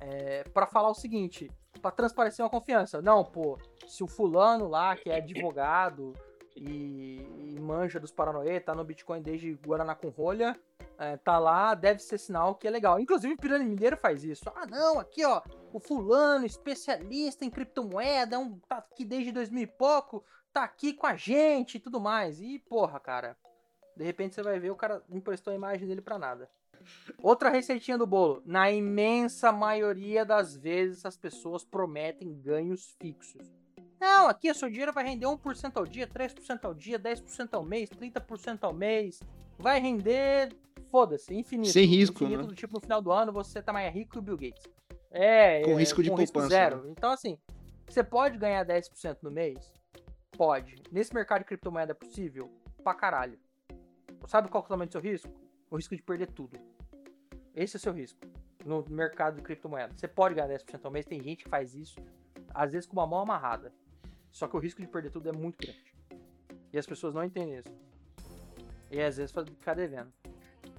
[SPEAKER 3] é, para falar o seguinte, para transparecer uma confiança. Não, pô, se o fulano lá, que é advogado e, e manja dos paranoê, tá no Bitcoin desde Guaraná com rolha, é, tá lá, deve ser sinal que é legal. Inclusive o Pirâmide Mineiro faz isso. Ah, não, aqui ó, o fulano, especialista em criptomoeda, é um, tá aqui desde 2000 e pouco, tá aqui com a gente e tudo mais. E, porra, cara, de repente você vai ver o cara emprestou a imagem dele pra nada. Outra receitinha do bolo. Na imensa maioria das vezes, as pessoas prometem ganhos fixos. Não, aqui o seu dinheiro vai render 1% ao dia, 3% ao dia, 10% ao mês, 30% ao mês. Vai render, foda-se, infinito.
[SPEAKER 2] Sem risco,
[SPEAKER 3] Infinito
[SPEAKER 2] né?
[SPEAKER 3] do tipo, no final do ano, você tá mais rico que o Bill Gates. É,
[SPEAKER 2] Com
[SPEAKER 3] é,
[SPEAKER 2] risco de
[SPEAKER 3] com risco
[SPEAKER 2] poupança,
[SPEAKER 3] zero. Então, assim, você pode ganhar 10% no mês? Pode. Nesse mercado de criptomoeda é possível? Pra caralho. Sabe qual é o tamanho do seu risco? O risco de perder tudo. Esse é o seu risco no mercado de criptomoeda. Você pode ganhar 10% ao mês, tem gente que faz isso, às vezes com uma mão amarrada. Só que o risco de perder tudo é muito grande. E as pessoas não entendem isso. E às vezes ficar devendo.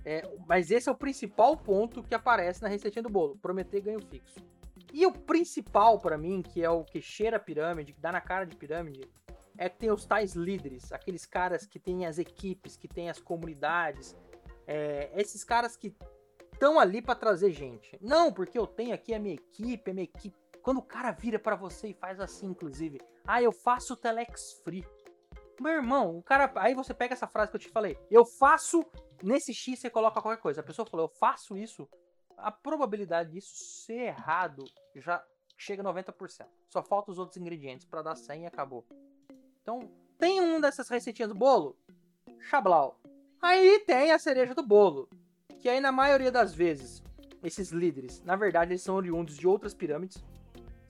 [SPEAKER 3] É, mas esse é o principal ponto que aparece na receitinha do bolo: prometer ganho fixo. E o principal para mim, que é o que cheira a pirâmide, que dá na cara de pirâmide, é que tem os tais líderes, aqueles caras que têm as equipes, que têm as comunidades, é, esses caras que estão ali para trazer gente. Não, porque eu tenho aqui a minha equipe, a minha equipe. Quando o cara vira para você e faz assim, inclusive, ah, eu faço telex free. Meu irmão, o cara. Aí você pega essa frase que eu te falei. Eu faço. Nesse X você coloca qualquer coisa. A pessoa falou, eu faço isso. A probabilidade disso ser errado já chega a 90%. Só falta os outros ingredientes para dar 100 e acabou. Então, tem um dessas receitinhas do bolo? Chablau. Aí tem a cereja do bolo. Que aí, na maioria das vezes, esses líderes, na verdade, eles são oriundos de outras pirâmides.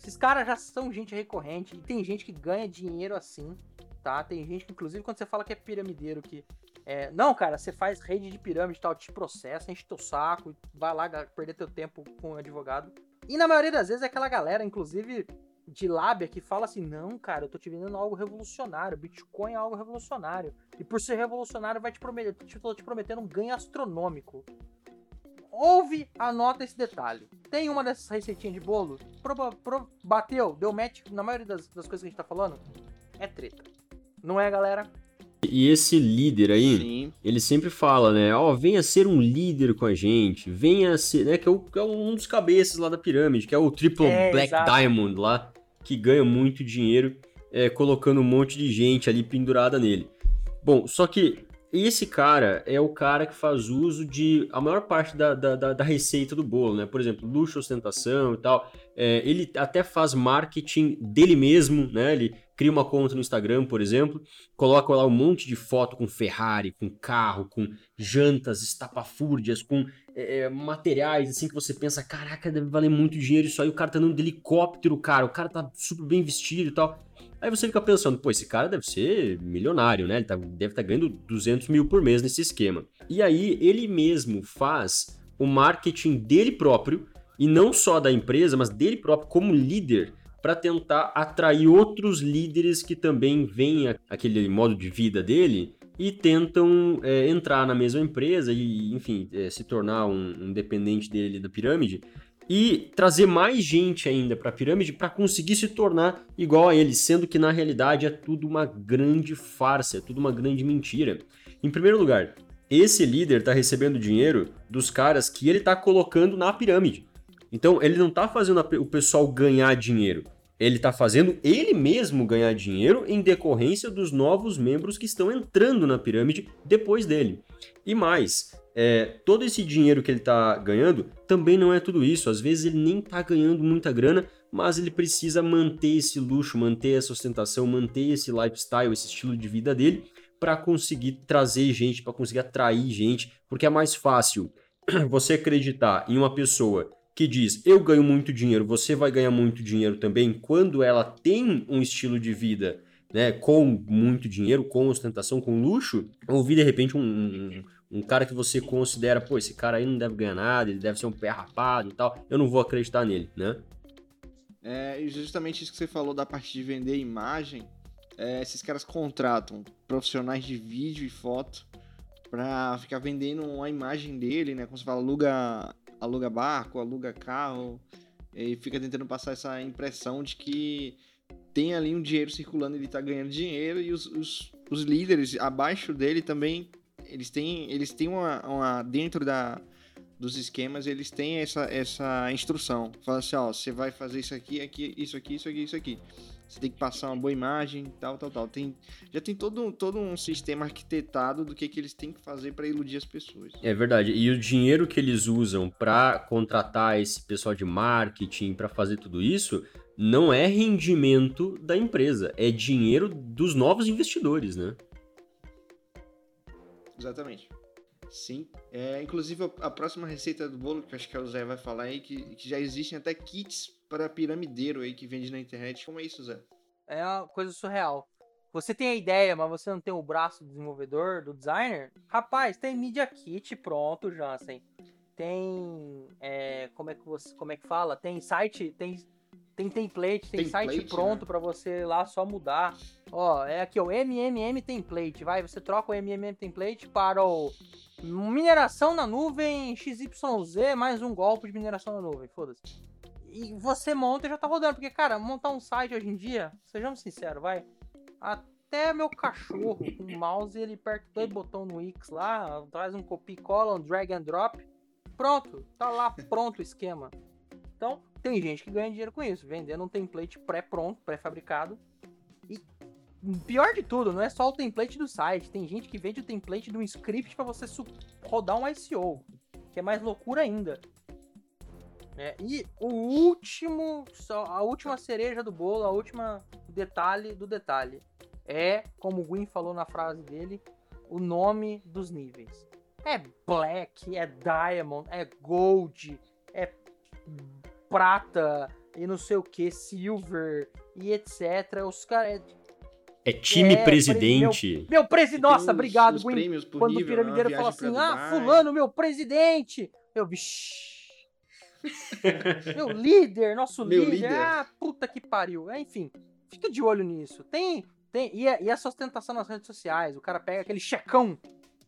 [SPEAKER 3] Esses caras já são gente recorrente. E tem gente que ganha dinheiro assim, tá? Tem gente que, inclusive, quando você fala que é piramideiro, que. É, não, cara, você faz rede de pirâmide e tal, te processa, enche teu saco, vai lá perder teu tempo com um advogado. E na maioria das vezes é aquela galera, inclusive, de lábia que fala assim: não, cara, eu tô te vendendo algo revolucionário. Bitcoin é algo revolucionário. E por ser revolucionário, vai te prometer, tô te prometendo um ganho astronômico. Ouve, anota esse detalhe. Tem uma dessas receitinhas de bolo? Pro, pro, bateu, deu match na maioria das, das coisas que a gente tá falando? É treta. Não é, galera?
[SPEAKER 4] E esse líder aí, Sim. ele sempre fala, né? Ó, oh, venha ser um líder com a gente, venha ser, né? Que é, o, que é um dos cabeças lá da pirâmide, que é o Triple é, Black exato. Diamond lá que ganha muito dinheiro é, colocando um monte de gente ali pendurada nele. Bom, só que esse cara é o cara que faz uso de a maior parte da, da, da receita do bolo, né? Por exemplo, luxo, ostentação e tal. É, ele até faz marketing dele mesmo, né? Ele cria uma conta no Instagram, por exemplo, coloca lá um monte de foto com Ferrari, com carro, com jantas estapafúrdias, com é, é, materiais assim que você pensa, caraca, deve valer muito dinheiro isso aí, o cara tá andando de helicóptero, cara, o cara tá super bem vestido e tal. Aí você fica pensando, pô, esse cara deve ser milionário, né? Ele tá, deve estar tá ganhando 200 mil por mês nesse esquema. E aí ele mesmo faz o marketing dele próprio, e não só da empresa, mas dele próprio como líder, para tentar atrair outros líderes que também veem aquele modo de vida dele e tentam é, entrar na mesma empresa e, enfim, é, se tornar um, um dependente dele da pirâmide e trazer mais gente ainda para a pirâmide para conseguir se tornar igual a ele, sendo que na realidade é tudo uma grande farsa, é tudo uma grande mentira. Em primeiro lugar, esse líder está recebendo dinheiro dos caras que ele está colocando na pirâmide. Então ele não está fazendo o pessoal ganhar dinheiro, ele está fazendo ele mesmo ganhar dinheiro em decorrência dos novos membros que estão entrando na pirâmide depois dele. E mais, é, todo esse dinheiro que ele está ganhando também não é tudo isso. Às vezes ele nem está ganhando muita grana, mas ele precisa manter esse luxo, manter essa ostentação, manter esse lifestyle, esse estilo de vida dele para conseguir trazer gente, para conseguir atrair gente, porque é mais fácil você acreditar em uma pessoa que diz: Eu ganho muito dinheiro, você vai ganhar muito dinheiro também, quando ela tem um estilo de vida né, com muito dinheiro, com ostentação, com luxo, ouvir de repente um, um, cara que você considera, pô, esse cara aí não deve ganhar nada, ele deve ser um pé rapado e tal, eu não vou acreditar nele, né?
[SPEAKER 2] É justamente isso que você falou da parte de vender imagem. É, esses caras contratam profissionais de vídeo e foto para ficar vendendo a imagem dele, né? Como você fala, aluga aluga barco, aluga carro e fica tentando passar essa impressão de que tem ali um dinheiro circulando, ele tá ganhando dinheiro e os, os, os líderes abaixo dele também, eles têm, eles têm uma, uma dentro da, dos esquemas, eles têm essa, essa instrução. Fala assim, ó, você vai fazer isso aqui, aqui, isso aqui, isso aqui, isso aqui. Você tem que passar uma boa imagem, tal, tal, tal. Tem, já tem todo, todo um sistema arquitetado do que, que eles têm que fazer para iludir as pessoas.
[SPEAKER 4] É verdade. E o dinheiro que eles usam para contratar esse pessoal de marketing, para fazer tudo isso, não é rendimento da empresa, é dinheiro dos novos investidores, né?
[SPEAKER 2] Exatamente. Sim. É, inclusive, a próxima receita do bolo, que acho que o Zé vai falar aí, que, que já existem até kits para piramideiro aí que vende na internet. Como é isso, Zé?
[SPEAKER 3] É uma coisa surreal. Você tem a ideia, mas você não tem o braço do desenvolvedor, do designer? Rapaz, tem Media Kit pronto, Jansen. Tem. É, como, é que você, como é que fala? Tem site. Tem Tem template, tem site
[SPEAKER 2] Template,
[SPEAKER 3] pronto
[SPEAKER 2] né?
[SPEAKER 3] pra você ir lá só mudar. Ó, é aqui o MMM template, vai, você troca o MMM template para o mineração na nuvem XYZ mais um golpe de mineração na nuvem, foda-se. E você monta e já tá rodando, porque cara, montar um site hoje em dia, sejamos sinceros, vai. Até meu cachorro com o mouse, ele aperta dois botões no X lá, traz um copy cola, um drag and drop, pronto, tá lá pronto o esquema. Então, tem gente que ganha dinheiro com isso, vendendo um template pré-pronto, pré-fabricado. E pior de tudo, não é só o template do site, tem gente que vende o template de um script para você rodar um ICO, que é mais loucura ainda. É, e o último, a última cereja do bolo, a última detalhe do detalhe é, como o Gwyn falou na frase dele, o nome dos níveis. É Black, é Diamond, é Gold, é prata e não sei o que, silver e etc. Os caras.
[SPEAKER 4] É time
[SPEAKER 3] É,
[SPEAKER 4] presidente.
[SPEAKER 3] Meu presidente. Nossa, obrigado,
[SPEAKER 2] por
[SPEAKER 3] Quando o
[SPEAKER 2] nível,
[SPEAKER 3] piramideiro
[SPEAKER 2] né?
[SPEAKER 3] fala assim: ah, fulano, meu presidente. Eu, vixi. meu líder, nosso
[SPEAKER 2] Meu
[SPEAKER 3] líder.
[SPEAKER 2] líder.
[SPEAKER 3] Ah, puta que pariu. É, enfim, fica de olho nisso. Tem. tem e, a, e a sustentação nas redes sociais. O cara pega aquele checão.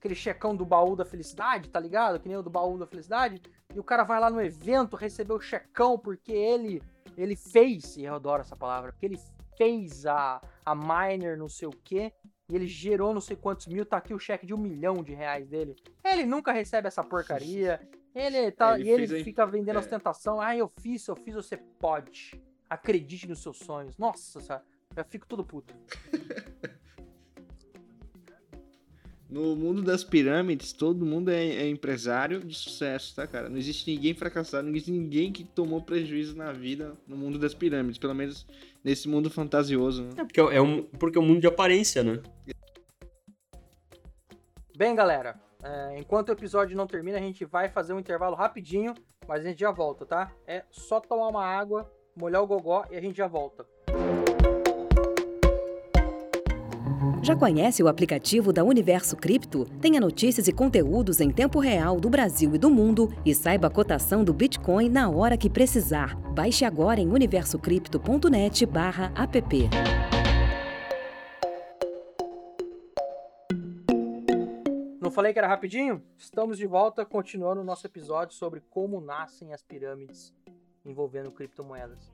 [SPEAKER 3] Aquele checão do baú da felicidade, tá ligado? Que nem o do baú da felicidade. E o cara vai lá no evento receber o checão porque ele ele fez, e eu adoro essa palavra, porque ele fez a, a miner não sei o que, e ele gerou não sei quantos mil, tá aqui o cheque de um milhão de reais dele. Ele nunca recebe essa porcaria, ele tá,
[SPEAKER 2] É, ele
[SPEAKER 3] e ele fica vendendo
[SPEAKER 2] é.
[SPEAKER 3] ostentação, ah, eu fiz, eu fiz, você pode. Acredite nos seus sonhos. Nossa, eu fico todo puto.
[SPEAKER 2] No mundo das pirâmides, todo mundo é, é empresário de sucesso, tá, cara? Não existe ninguém fracassado, não existe ninguém que tomou prejuízo na vida no mundo das pirâmides, pelo menos nesse mundo fantasioso, né?
[SPEAKER 4] É porque é um, porque é um mundo de aparência, né?
[SPEAKER 3] Bem, galera, é, enquanto o episódio não termina, a gente vai fazer um intervalo rapidinho, mas a gente já volta, tá? É só tomar uma água, molhar o gogó e a gente já volta.
[SPEAKER 1] Já conhece o aplicativo da Universo Cripto? Tenha notícias e conteúdos em tempo real do Brasil e do mundo e saiba a cotação do Bitcoin na hora que precisar. Baixe agora em universocrypto.net/app.
[SPEAKER 3] Não falei que era rapidinho? Estamos de volta, continuando o nosso episódio sobre como nascem as pirâmides envolvendo criptomoedas.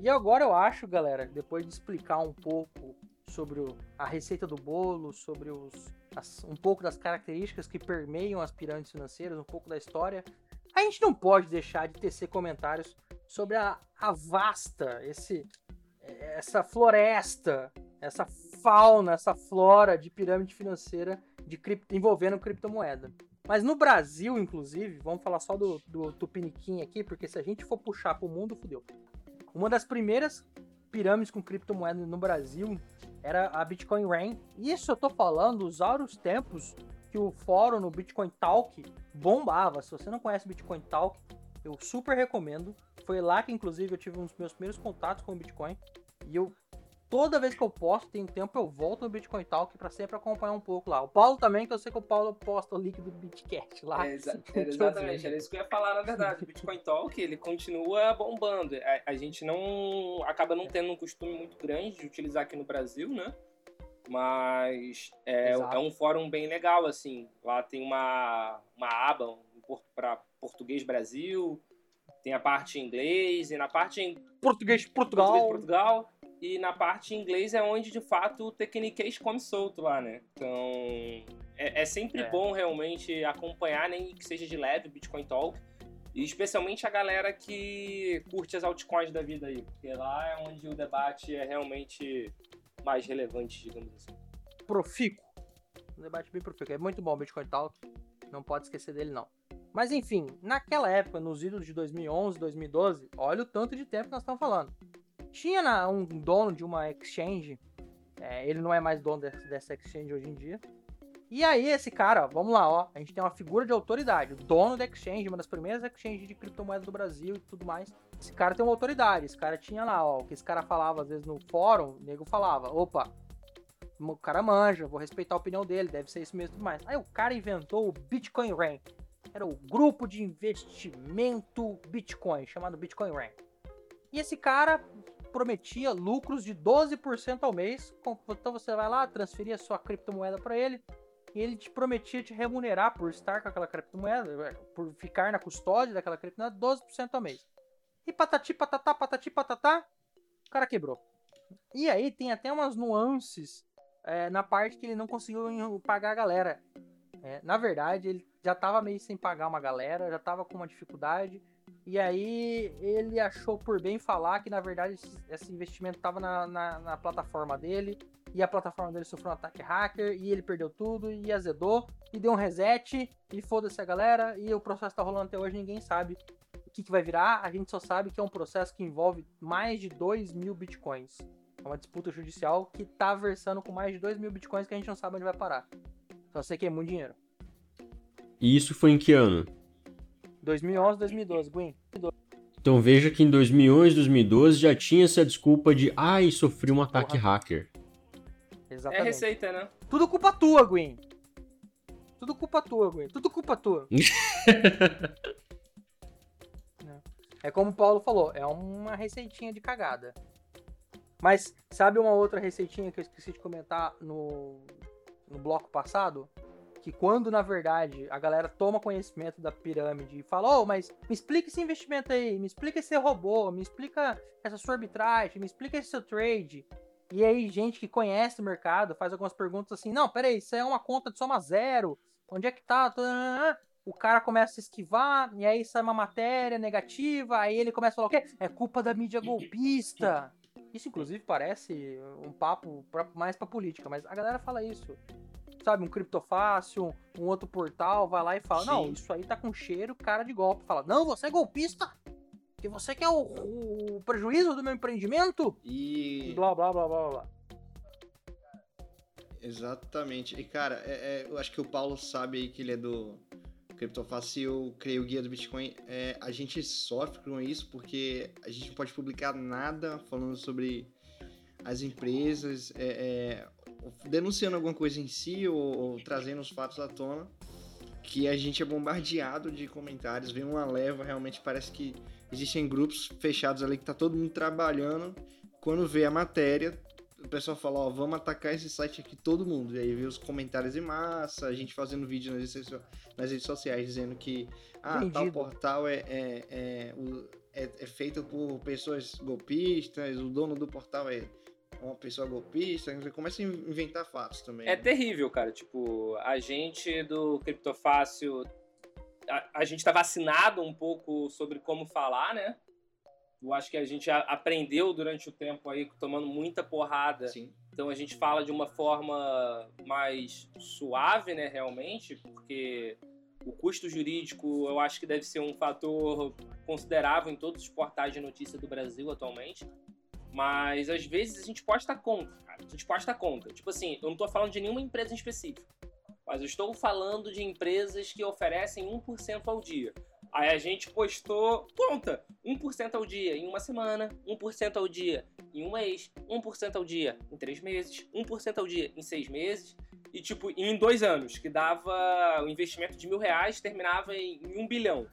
[SPEAKER 3] E agora eu acho, galera, depois de explicar um pouco sobre o- a receita do bolo, sobre os, as- um pouco das características que permeiam as pirâmides financeiras, um pouco da história, a gente não pode deixar de tecer comentários sobre a, a vasta, esse, essa floresta, essa fauna, essa flora de pirâmide financeira de cripto, envolvendo criptomoeda. Mas no Brasil, inclusive, vamos falar só do, do Tupiniquim aqui, porque se a gente for puxar pro mundo, fudeu. Uma das primeiras pirâmides com criptomoeda no Brasil era a Bitcoin Rain. Isso eu tô falando dos áureos tempos que o fórum no Bitcoin Talk bombava. Se você não conhece Bitcoin Talk, eu super recomendo. Foi lá que, inclusive, eu tive um dos meus primeiros contatos com o Bitcoin. E eu, toda vez que eu posto, tenho tempo, eu volto no Bitcoin Talk pra sempre acompanhar um pouco lá. O Paulo também, que eu sei que o Paulo posta o link do Bitcast lá.
[SPEAKER 5] É, exa- exatamente, era isso que eu ia falar, na verdade. O Bitcoin Talk, ele continua bombando. A, a gente não acaba não tendo um costume muito grande de utilizar aqui no Brasil, né? Mas é, é um fórum bem legal, assim. Lá tem uma, uma aba para português Brasil, tem a parte em inglês, e na parte em
[SPEAKER 3] Português
[SPEAKER 5] português
[SPEAKER 3] Portugal.
[SPEAKER 5] de Portugal. E na parte em inglês é onde, de fato, o Tecniquez come solto lá, né? Então, é, é sempre
[SPEAKER 3] É.
[SPEAKER 5] bom realmente acompanhar, nem que seja de leve, o Bitcoin Talk. E especialmente a galera que curte as altcoins da vida aí. Porque lá é onde o debate é realmente mais relevante, digamos assim.
[SPEAKER 3] profícuo. Um debate bem profícuo. É muito bom o Bitcoin Talk. Não pode esquecer dele, não. Mas enfim, naquela época, nos idos de 2011, 2012, olha o tanto de tempo que nós estamos falando. Tinha na- um dono de uma exchange, é, ele não é mais dono dessa, dessa exchange hoje em dia. E aí, esse cara, ó, vamos lá, ó, a gente tem uma figura de autoridade, o dono da exchange, uma das primeiras exchanges de criptomoedas do Brasil e tudo mais. Esse cara tem uma autoridade, esse cara tinha lá, ó, o que esse cara falava às vezes no fórum, o nego falava, opa, o cara manja, vou respeitar a opinião dele, deve ser isso mesmo e tudo mais. Aí o cara inventou o Bitcoin Rank. Era o grupo de investimento Bitcoin, chamado Bitcoin Rank. E esse cara prometia lucros de 12% ao mês. Então você vai lá, transferia sua criptomoeda para ele, e ele te prometia te remunerar por estar com aquela criptomoeda, é, por ficar na custódia daquela criptomoeda, 12% ao mês. E patati patatá, patati patatá, o cara quebrou. E aí tem até umas nuances é, na parte que ele não conseguiu pagar a galera. É, na verdade, ele já tava meio sem pagar uma galera, já tava com uma dificuldade. E aí ele achou por bem falar que na verdade esse, investimento estava na, na, na, plataforma dele e a plataforma dele sofreu um ataque hacker e ele perdeu tudo e azedou e deu um reset e foda-se a galera e o processo tá rolando até hoje ninguém sabe o que, que vai virar, a gente só sabe que é um processo que envolve mais de 2 mil bitcoins. É uma disputa judicial que tá versando com mais de 2 mil bitcoins que a gente não sabe onde vai parar. Só sei que é muito dinheiro.
[SPEAKER 4] E isso foi em que ano?
[SPEAKER 3] 2011, 2012, Gwen.
[SPEAKER 4] Então veja que em 2011, 2012 já tinha essa desculpa de ai, sofri um ataque Porra. hacker.
[SPEAKER 5] Exatamente. É receita, né?
[SPEAKER 3] Tudo culpa tua, Gwen. Tudo culpa tua, Gwen. Tudo culpa tua. é como o Paulo falou, é uma receitinha de cagada. Mas sabe uma outra receitinha que eu esqueci de comentar no, no bloco passado? Que quando na verdade a galera toma conhecimento da pirâmide e fala, oh, mas me explica esse investimento aí, me explica esse robô, me explica essa sua arbitragem, me explica esse seu trade. E aí, gente que conhece o mercado faz algumas perguntas assim: não, peraí, isso é uma conta de soma zero, onde é que tá? O cara começa a esquivar, e aí sai uma matéria negativa, aí ele começa a falar o quê? É culpa da mídia golpista. Isso, inclusive, parece um papo mais pra política, mas a galera fala isso sabe, um criptofácil, um outro portal, vai lá e fala, Sim. não, isso aí tá com cheiro, cara de golpe. Fala, não, você é golpista, que você quer o, o prejuízo do meu empreendimento?
[SPEAKER 2] E...
[SPEAKER 3] Blá, blá, blá, blá, blá.
[SPEAKER 2] Exatamente. E, cara, é, é, eu acho que o Paulo sabe aí que ele é do Criptofácil, eu criei o guia do Bitcoin. É, a gente sofre com isso porque a gente não pode publicar nada falando sobre as empresas. É, é denunciando alguma coisa em si ou, ou, trazendo os fatos à tona, que a gente é bombardeado de comentários, vem uma leva, realmente parece que existem grupos fechados ali que tá todo mundo trabalhando. Quando vê a matéria, o pessoal fala, ó, vamos atacar esse site aqui todo mundo. E aí vê os comentários em massa, a gente fazendo vídeo nas redes, nas redes sociais dizendo que ah, tal portal é, é, é, é, é feito por pessoas golpistas, o dono do portal é uma pessoa golpista, você começa a inventar fatos também.
[SPEAKER 5] É né? terrível, cara. Tipo, a gente do Criptofácil, a, a gente tá vacinado um pouco sobre como falar, né? Eu acho que a gente aprendeu durante o tempo aí, tomando muita porrada.
[SPEAKER 2] Sim.
[SPEAKER 5] Então a gente fala de uma forma mais suave, né, realmente, porque o custo jurídico eu acho que deve ser um fator considerável em todos os portais de notícia do Brasil atualmente. Mas às vezes a gente pode estar contra, cara. A gente pode estar contra. Tipo assim, eu não estou falando de nenhuma empresa em específico. Mas eu estou falando de empresas que oferecem 1% ao dia. Aí a gente postou, conta, 1% ao dia em uma semana, 1% ao dia em um mês, 1% ao dia em três meses, 1% ao dia em seis meses, e tipo, em dois anos, que dava o um investimento de mil reais, terminava em um bilhão.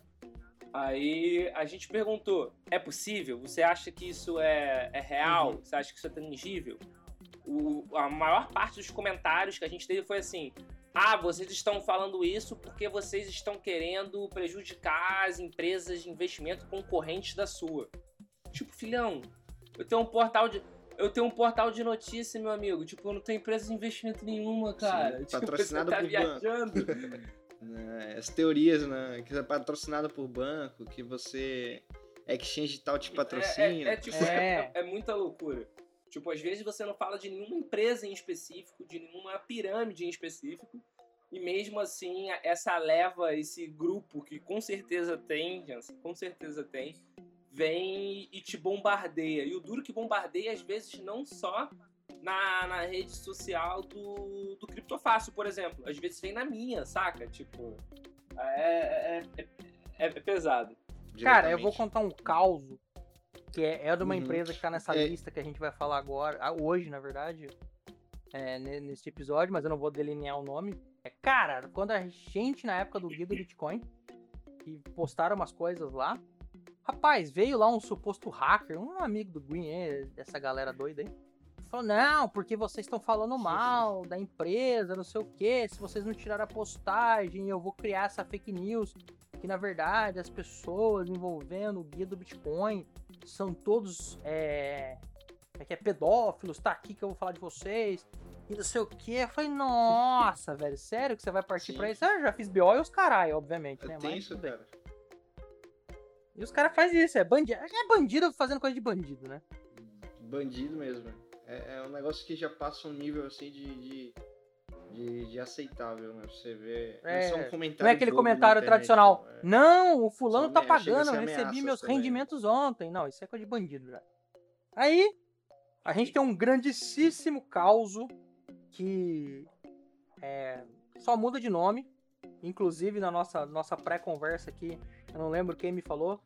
[SPEAKER 5] Aí a gente perguntou: é possível? Você acha que isso é, é real? Uhum. Você acha que isso é tangível? O, a maior parte dos comentários que a gente teve foi assim: ah, vocês estão falando isso porque vocês estão querendo prejudicar as empresas de investimento concorrentes da sua. Tipo, filhão, eu tenho um portal de. Eu tenho um portal de notícia, meu amigo. Tipo, eu não tenho empresa de investimento nenhuma, cara. Sim,
[SPEAKER 2] tipo, patrocinado você tá
[SPEAKER 5] viajando.
[SPEAKER 2] né, as teorias, né, que é patrocinado por banco, que você exchange tal te patrocina. É,
[SPEAKER 5] é, é tipo, é. é muita loucura. Tipo, às vezes você não fala de nenhuma empresa em específico, de nenhuma pirâmide em específico, e mesmo assim, essa leva, esse grupo que com certeza tem, com certeza tem, vem e te bombardeia. E o duro que bombardeia, às vezes, não só na, na rede social do, do Criptofácil, por exemplo. Às vezes vem na minha, saca? Tipo, é, é, é, é pesado.
[SPEAKER 3] Cara, eu vou contar um caos que é, é de uma uhum. empresa que tá nessa é... lista que a gente vai falar agora, hoje, na verdade, é, nesse episódio, mas eu não vou delinear o nome. É, cara, quando a gente, na época do guia do Bitcoin, e postaram umas coisas lá, Rapaz, veio lá um suposto hacker, um amigo do Green, é, dessa galera doida aí. Falou, não, porque vocês estão falando mal da empresa, não sei o que. Se vocês não tirarem a postagem, eu vou criar essa fake news. Que na verdade as pessoas envolvendo o guia do Bitcoin são todos é, é que é pedófilos, tá aqui que eu vou falar de vocês. E não sei o que. Eu falei, nossa, velho, sério que você vai partir
[SPEAKER 2] Sim.
[SPEAKER 3] pra isso? Ah, eu já fiz BO e os caralho, obviamente, né?
[SPEAKER 2] Tem
[SPEAKER 3] Mas
[SPEAKER 2] isso, cara.
[SPEAKER 3] E os caras fazem isso, é bandido. É bandido fazendo coisa de bandido, né?
[SPEAKER 2] Bandido mesmo. É, é um negócio que já passa um nível assim de. de... De, de aceitável, né? Você vê.
[SPEAKER 3] É,
[SPEAKER 2] só um comentário
[SPEAKER 3] Não é aquele comentário
[SPEAKER 2] internet,
[SPEAKER 3] tradicional.
[SPEAKER 2] não, é.
[SPEAKER 3] Não, o fulano
[SPEAKER 2] Só
[SPEAKER 3] tá pagando, eu recebi meus
[SPEAKER 2] também, né?
[SPEAKER 3] rendimentos ontem. Não, isso é coisa de bandido já. Aí, a gente tem um grandíssimo causo que é, só muda de nome. Inclusive, na nossa, nossa pré-conversa aqui, eu não lembro quem me falou.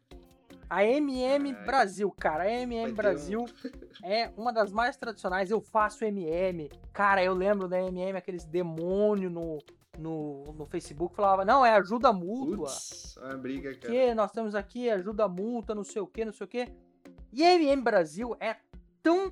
[SPEAKER 3] A MM. Brasil, cara. A MM
[SPEAKER 2] Vai um-
[SPEAKER 3] Brasil é uma das mais tradicionais. Eu faço MM. Cara, eu lembro da MM, aqueles demônios no, no, no Facebook. Falava, não, é ajuda mútua.
[SPEAKER 2] Putz, uma briga, cara.
[SPEAKER 3] Que nós temos aqui ajuda multa, não sei o que, não sei o que. E a MM Brasil é tão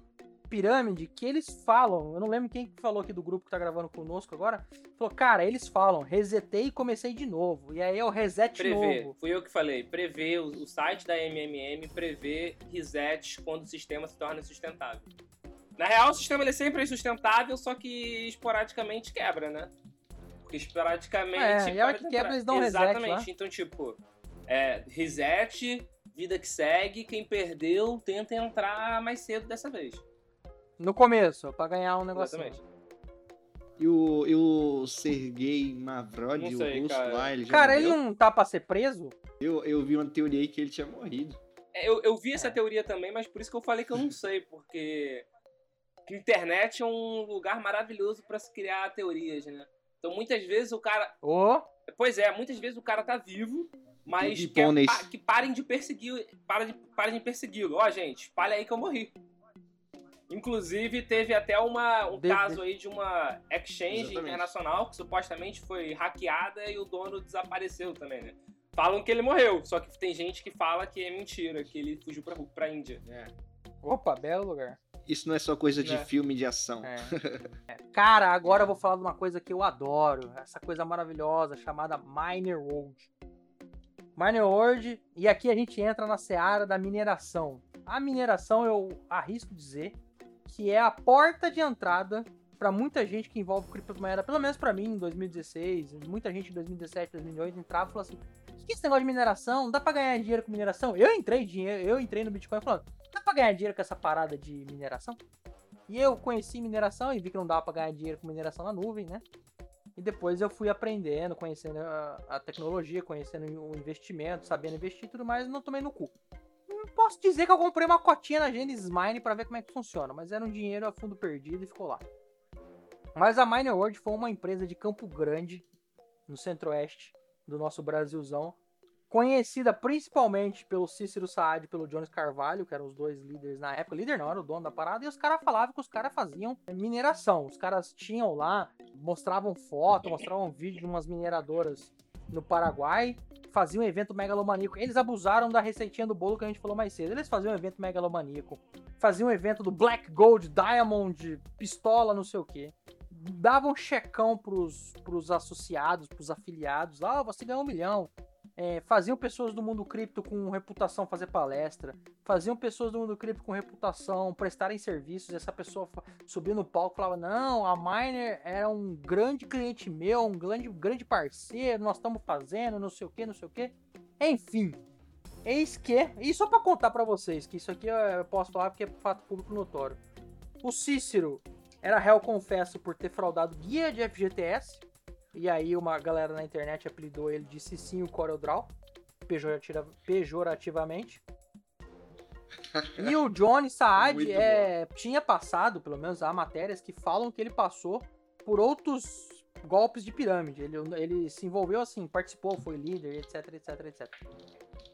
[SPEAKER 3] pirâmide que eles falam. Eu não lembro quem que falou aqui do grupo que tá gravando conosco agora. Falou, cara, eles falam, resetei e comecei de novo. E aí é o reset
[SPEAKER 5] Prevê,
[SPEAKER 3] novo.
[SPEAKER 5] fui eu que falei, prevê, o, site da MMM prevê resets quando o sistema se torna sustentável. Na real, o sistema ele é sempre insustentável, só que esporadicamente quebra, né? Porque esporadicamente.
[SPEAKER 3] É, e a hora que quebra, eles dão um reset
[SPEAKER 5] Exatamente. Então, tipo, é, reset, vida que segue, quem perdeu tenta entrar mais cedo dessa vez.
[SPEAKER 3] No começo, pra ganhar um negócio.
[SPEAKER 5] Exatamente.
[SPEAKER 2] E o, e o Sergei Mavrod, o russo
[SPEAKER 5] cara.
[SPEAKER 2] lá, ele já
[SPEAKER 3] Cara, ele
[SPEAKER 2] morreu?
[SPEAKER 3] não tá pra ser preso?
[SPEAKER 2] eu, eu vi uma teoria aí que ele tinha morrido.
[SPEAKER 5] É, Eu, eu vi essa teoria também, mas por isso que eu falei que eu não sei, porque que internet é um lugar maravilhoso pra se criar teorias, né? Então muitas vezes o cara.
[SPEAKER 3] Ô,
[SPEAKER 5] Pois é, muitas vezes o cara tá vivo, mas
[SPEAKER 2] E pôneis.
[SPEAKER 5] pa- que parem de persegui-lo. Para de, parem de persegui-lo. Ó, gente, espalha aí que eu morri. Inclusive, teve até uma, um
[SPEAKER 3] De-
[SPEAKER 5] caso aí de uma exchange
[SPEAKER 2] Exatamente.
[SPEAKER 5] internacional que supostamente foi hackeada e o dono desapareceu também, né? Falam que ele morreu, só que tem gente que fala que é mentira, que ele fugiu pra, pra Índia.
[SPEAKER 2] É.
[SPEAKER 3] opa, belo lugar.
[SPEAKER 2] Isso não é só coisa de
[SPEAKER 5] É.
[SPEAKER 2] filme de ação.
[SPEAKER 3] É. É. Cara, agora eu vou falar de uma coisa que eu adoro. Essa coisa maravilhosa chamada Miner World. Miner World, e aqui a gente entra na seara da mineração. A mineração, eu arrisco dizer, que é a porta de entrada para muita gente que envolve criptomoeda, pelo menos para mim em 2016, muita gente em 2017, 2018 entrava e falou assim: "O que esse negócio de mineração? Dá para ganhar dinheiro com mineração?" Eu entrei dinheiro, eu entrei no Bitcoin falando: "Dá para ganhar dinheiro com essa parada de mineração?" E eu conheci mineração e vi que não dava para ganhar dinheiro com mineração na nuvem, né? E depois eu fui aprendendo, conhecendo a, a tecnologia, conhecendo o investimento, sabendo investir e tudo mais, e não tomei no cu. Posso dizer que eu comprei uma cotinha na Genesis Mine para ver como é que funciona, mas era um dinheiro a fundo perdido e ficou lá. Mas a Miner World foi uma empresa de Campo Grande, no centro-oeste do nosso Brasilzão, conhecida principalmente pelo Cícero Saad e pelo Jones Carvalho, que eram os dois líderes na época. Líder não, era o dono da parada, e os caras falavam que os caras faziam mineração. Os caras tinham lá, mostravam foto, mostravam vídeo de umas mineradoras no Paraguai, faziam um evento megalomaníaco. Eles abusaram da receitinha do bolo que a gente falou mais cedo. Eles faziam um evento megalomaníaco, faziam um evento do Black Gold, Diamond, pistola, não sei o que. Davam checão pros, pros associados, pros afiliados. Ah, você ganhou um milhão. É, faziam pessoas do mundo cripto com reputação fazer palestra, faziam pessoas do mundo cripto com reputação prestarem serviços, essa pessoa subia no palco e falava, não, a Miner era um grande cliente meu, um grande, grande parceiro, nós estamos fazendo, não sei o que, não sei o que. Enfim, eis que, e só pra contar pra vocês, que isso aqui eu posso falar porque é fato público notório. O Cícero era réu confesso por ter fraudado guia de FGTS, e aí uma galera na internet apelidou ele de Cicinho CorelDRAW, pejorativa- pejorativamente. E o Johnny Saad é, tinha passado, pelo menos há matérias que falam que ele passou por outros golpes de pirâmide. Ele, ele se envolveu assim, participou, foi líder, etc, etc, etc.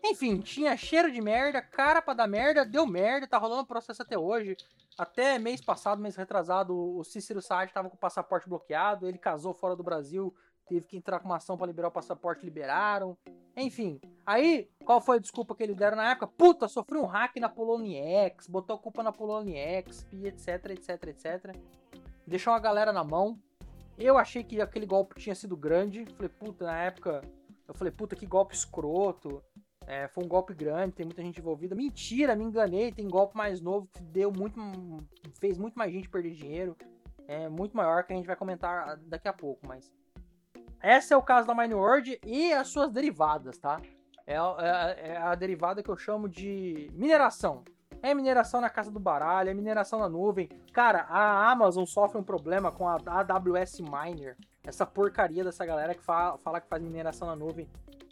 [SPEAKER 3] Enfim, tinha cheiro de merda, cara pra dar merda, deu merda, tá rolando processo até hoje. Até mês passado, mês retrasado, o Cícero Saad tava com o passaporte bloqueado, ele casou fora do Brasil teve que entrar com uma ação para liberar o passaporte, liberaram. Enfim, aí, qual foi a desculpa que eles deram na época? Puta, sofri um hack na Poloniex, botou culpa na Poloniex, etc, etc, etc. Deixou a galera na mão. Eu achei que aquele golpe tinha sido grande. Falei, puta, na época, eu falei, puta, que golpe escroto. É, foi um golpe grande, tem muita gente envolvida. Mentira, me enganei. Tem golpe mais novo que deu muito. fez muito mais gente perder dinheiro. É muito maior que a gente vai comentar daqui a pouco, mas. Esse é o caso da Mineworld e as suas derivadas, tá? É, é, é, a derivada que eu chamo de mineração. É mineração na casa do baralho, é mineração na nuvem. Cara, a Amazon sofre um problema com a AWS Miner. Essa porcaria dessa galera que fala, fala que faz mineração na nuvem.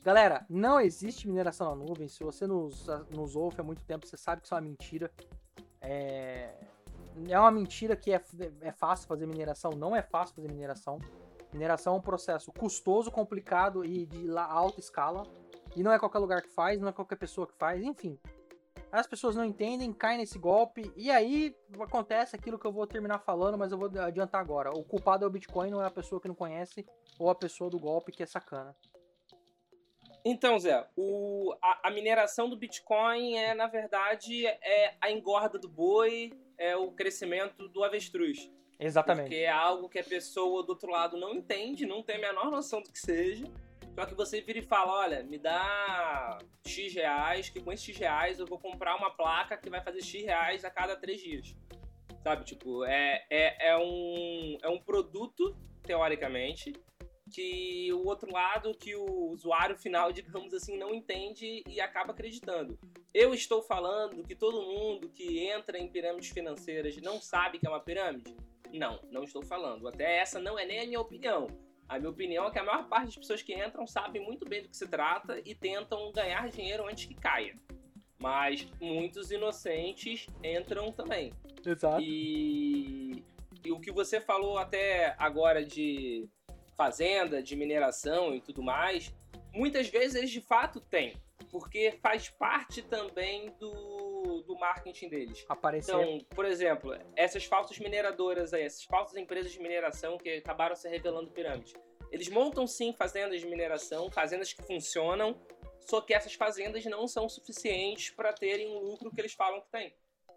[SPEAKER 3] Galera, não existe mineração na nuvem. Se você nos, nos ouve há muito tempo, você sabe que isso é uma mentira. É, é uma mentira que é, é fácil fazer mineração. Não é fácil fazer mineração. Mineração é um processo custoso, complicado e de alta escala. E não é qualquer lugar que faz, não é qualquer pessoa que faz, enfim. As pessoas não entendem, caem nesse golpe, e aí acontece aquilo que eu vou terminar falando, mas eu vou adiantar agora. O culpado é o Bitcoin, não é a pessoa que não conhece, ou a pessoa do golpe que é sacana.
[SPEAKER 5] Então, Zé, o, a, a, mineração do Bitcoin é, na verdade, é a engorda do boi, é o crescimento do avestruz.
[SPEAKER 3] Exatamente.
[SPEAKER 5] Porque é algo que a pessoa do outro lado não entende, não tem a menor noção do que seja. Só que você vira e fala, olha, me dá X reais, que com esses X reais eu vou comprar uma placa que vai fazer X reais a cada três dias. Sabe, tipo, é, é, é, um, é um produto, teoricamente, que o outro lado, que o usuário final, digamos assim, não entende e acaba acreditando. Eu estou falando que todo mundo que entra em pirâmides financeiras não sabe que é uma pirâmide? Não, não estou falando. Até essa não é nem a minha opinião. A minha opinião é que a maior parte das pessoas que entram sabem muito bem do que se trata e tentam ganhar dinheiro antes que caia. Mas muitos inocentes entram também.
[SPEAKER 3] Exato.
[SPEAKER 5] E, e o que você falou até agora de fazenda, de mineração e tudo mais, muitas vezes eles de fato têm porque faz parte também do, do marketing deles.
[SPEAKER 3] Aparecer.
[SPEAKER 5] Então, por exemplo, essas falsas mineradoras aí, essas falsas empresas de mineração que acabaram se revelando pirâmides. Eles montam sim fazendas de mineração, fazendas que funcionam, só que essas fazendas não são suficientes para terem o lucro que eles falam que tem.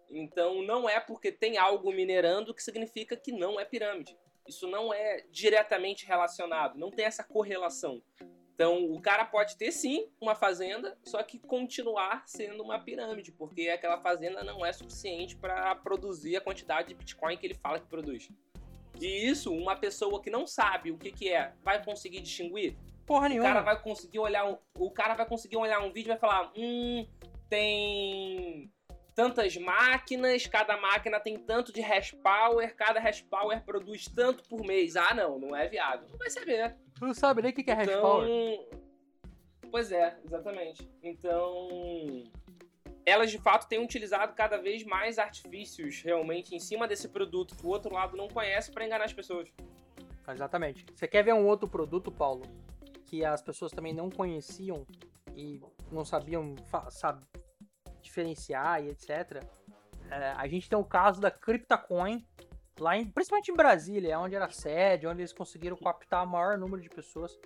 [SPEAKER 5] Então, não é porque tem algo minerando que significa que não é pirâmide. Isso não é diretamente relacionado, não tem essa correlação. Então, o cara pode ter sim uma fazenda, só que continuar sendo uma pirâmide, porque aquela fazenda não é suficiente para produzir a quantidade de Bitcoin que ele fala que produz. E isso, uma pessoa que não sabe o que, que é, vai conseguir distinguir?
[SPEAKER 3] Porra nenhuma.
[SPEAKER 5] O cara vai conseguir olhar um, o cara vai conseguir olhar um vídeo e vai falar: "Hum, tem tantas máquinas, cada máquina tem tanto de hash power, cada hash power produz tanto por mês. Ah, não, não é viável. Não vai saber.
[SPEAKER 3] Não sabe nem o que é hash power. Então,
[SPEAKER 5] pois é, exatamente. Então, elas de fato têm utilizado cada vez mais artifícios realmente em cima desse produto que o outro lado não conhece para enganar as pessoas.
[SPEAKER 3] Exatamente. Você quer ver um outro produto, Paulo, que as pessoas também não conheciam e não sabiam diferenciar e etc. É, a gente tem o caso da CryptoCoin, lá em, principalmente em Brasília, onde era sede, onde eles conseguiram captar o maior número de pessoas.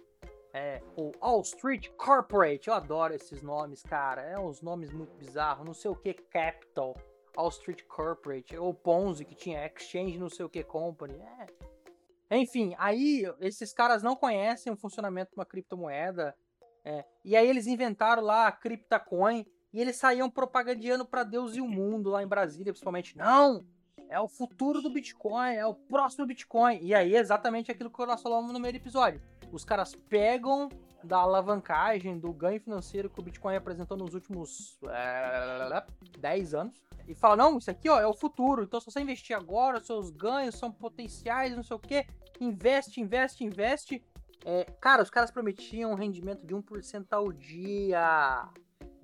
[SPEAKER 3] É, o All Street Corporate, eu adoro esses nomes, cara. É uns nomes muito bizarros. Não sei o que Capital, All Street Corporate, ou Ponzi, que tinha Exchange, não sei o que Company. É. Enfim, aí esses caras não conhecem o funcionamento de uma criptomoeda. É, e aí eles inventaram lá a CryptoCoin e eles saíam propagandeando para Deus e o mundo lá em Brasília, principalmente. Não! É o futuro do Bitcoin, é o próximo Bitcoin. E aí, exatamente aquilo que nós falamos no meio do episódio. Os caras pegam da alavancagem, do ganho financeiro que o Bitcoin apresentou nos últimos é, 10 anos e fala: não, isso aqui ó, é o futuro. Então, se você investir agora, seus ganhos são potenciais, não sei o que. Investe, investe, investe. É, cara, os caras prometiam um rendimento de 1% ao dia.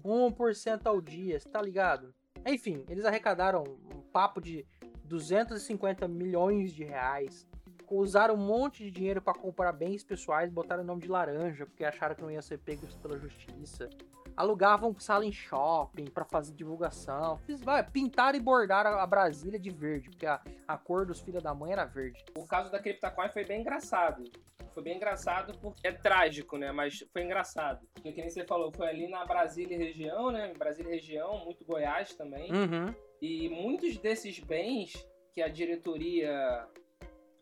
[SPEAKER 3] 1% ao dia, tá ligado? Enfim, eles arrecadaram um papo de 250 milhões de reais. Usaram um monte de dinheiro para comprar bens pessoais, botaram o nome de laranja, porque acharam que não ia ser pegos pela justiça. Alugavam sala em shopping para fazer divulgação. Fiz, vai, pintaram e bordaram a Brasília de verde, porque a, a cor dos filhos da mãe era verde.
[SPEAKER 5] O caso da CryptoCoin foi bem engraçado. Foi bem engraçado porque é trágico, né? Mas foi engraçado. Porque, que nem você falou, foi ali na Brasília região, né? Brasília região, muito Goiás também.
[SPEAKER 3] Uhum.
[SPEAKER 5] E muitos desses bens que a diretoria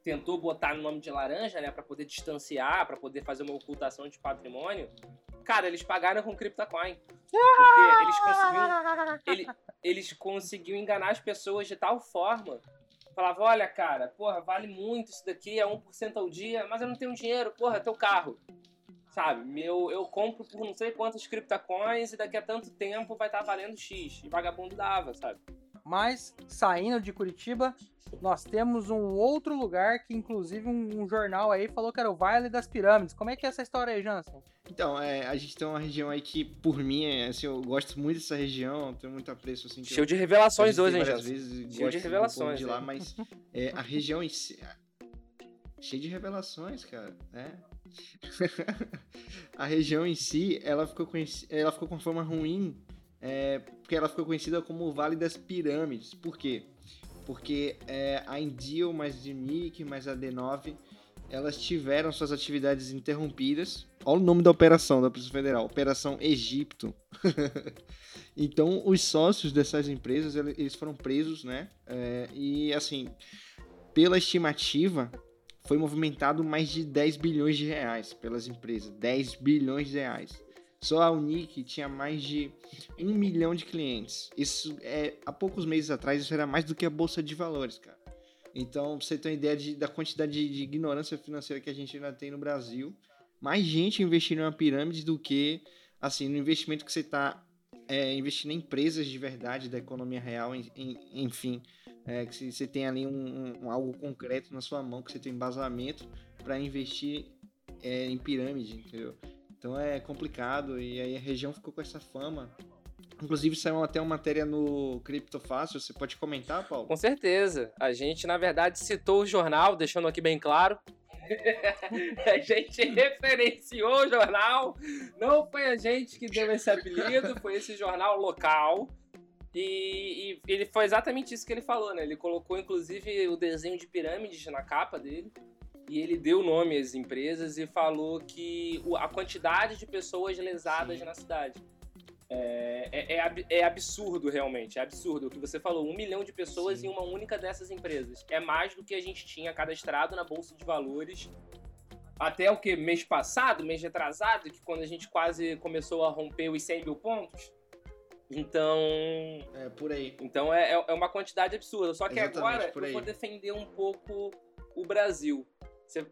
[SPEAKER 5] tentou botar no nome de laranja, né, para poder distanciar, para poder fazer uma ocultação de patrimônio, cara, eles pagaram com CryptoCoin. Porque eles conseguiam, ele, eles conseguiam enganar as pessoas de tal forma. Falava, olha, cara, porra, vale muito isso daqui, é 1% ao dia, mas eu não tenho dinheiro, porra, é teu carro. Sabe, meu, eu compro por não sei quantos CryptoCoins e daqui a tanto tempo vai estar tá valendo X. E vagabundo dava, sabe?
[SPEAKER 3] Mas, saindo de Curitiba, nós temos um outro lugar que, inclusive, um, um, jornal aí falou que era o Vale das Pirâmides. Como é que é essa história aí, Jansen?
[SPEAKER 2] Então, é, a gente tem uma região aí que, por mim, é, assim, eu gosto muito dessa região, tenho muito apreço, assim.
[SPEAKER 5] Cheio de revelações hoje, hein,
[SPEAKER 2] vezes, Cheio de revelações. De lá, mas é, a região em si... Cheio de revelações, cara, né? a região em si, ela ficou, conheci... ela ficou com forma ruim é, porque ela ficou conhecida como o Vale das Pirâmides. Por quê? Porque é, a Indil, mais DNIC, mais a D9, elas tiveram suas atividades interrompidas. Olha o nome da operação da Polícia Federal, Operação Egipto. então, os sócios dessas empresas, eles foram presos, né? É, e, assim, pela estimativa, foi movimentado mais de 10 bilhões de reais pelas empresas. 10 bilhões de reais. Só a Unique tinha mais de um milhão de clientes. Isso é há poucos meses atrás isso era mais do que a bolsa de valores, cara. Então, pra você ter uma ideia de, da quantidade de, de, ignorância financeira que a gente ainda tem no Brasil, mais gente investindo uma pirâmide do que assim no investimento que você está é, investindo em empresas de verdade da economia real, em, em, enfim, é, que você tem ali um, um, algo concreto na sua mão, que você tem embasamento para investir é, em pirâmide, entendeu? Então é complicado e aí a região ficou com essa fama. Inclusive saiu até uma matéria no Criptofácil, você pode comentar, Paulo?
[SPEAKER 5] Com certeza. A gente, na verdade, citou o jornal, deixando aqui bem claro. a gente referenciou o jornal. Não foi a gente que deu esse apelido, foi esse jornal local. E, e, ele foi exatamente isso que ele falou, né? Ele colocou, inclusive, o desenho de pirâmides na capa dele e ele deu nome às empresas e falou que a quantidade de pessoas lesadas Sim. na cidade. É, é, é, é, absurdo, realmente. É absurdo. O que você falou, um milhão de pessoas Sim. em uma única dessas empresas. É mais do que a gente tinha cadastrado na Bolsa de Valores até o que? Mês passado, mês retrasado, que quando a gente quase começou a romper os 100 mil pontos. Então.
[SPEAKER 2] É, por aí.
[SPEAKER 5] Então é, é uma quantidade absurda. Só que Exatamente, agora eu vou defender um pouco o Brasil.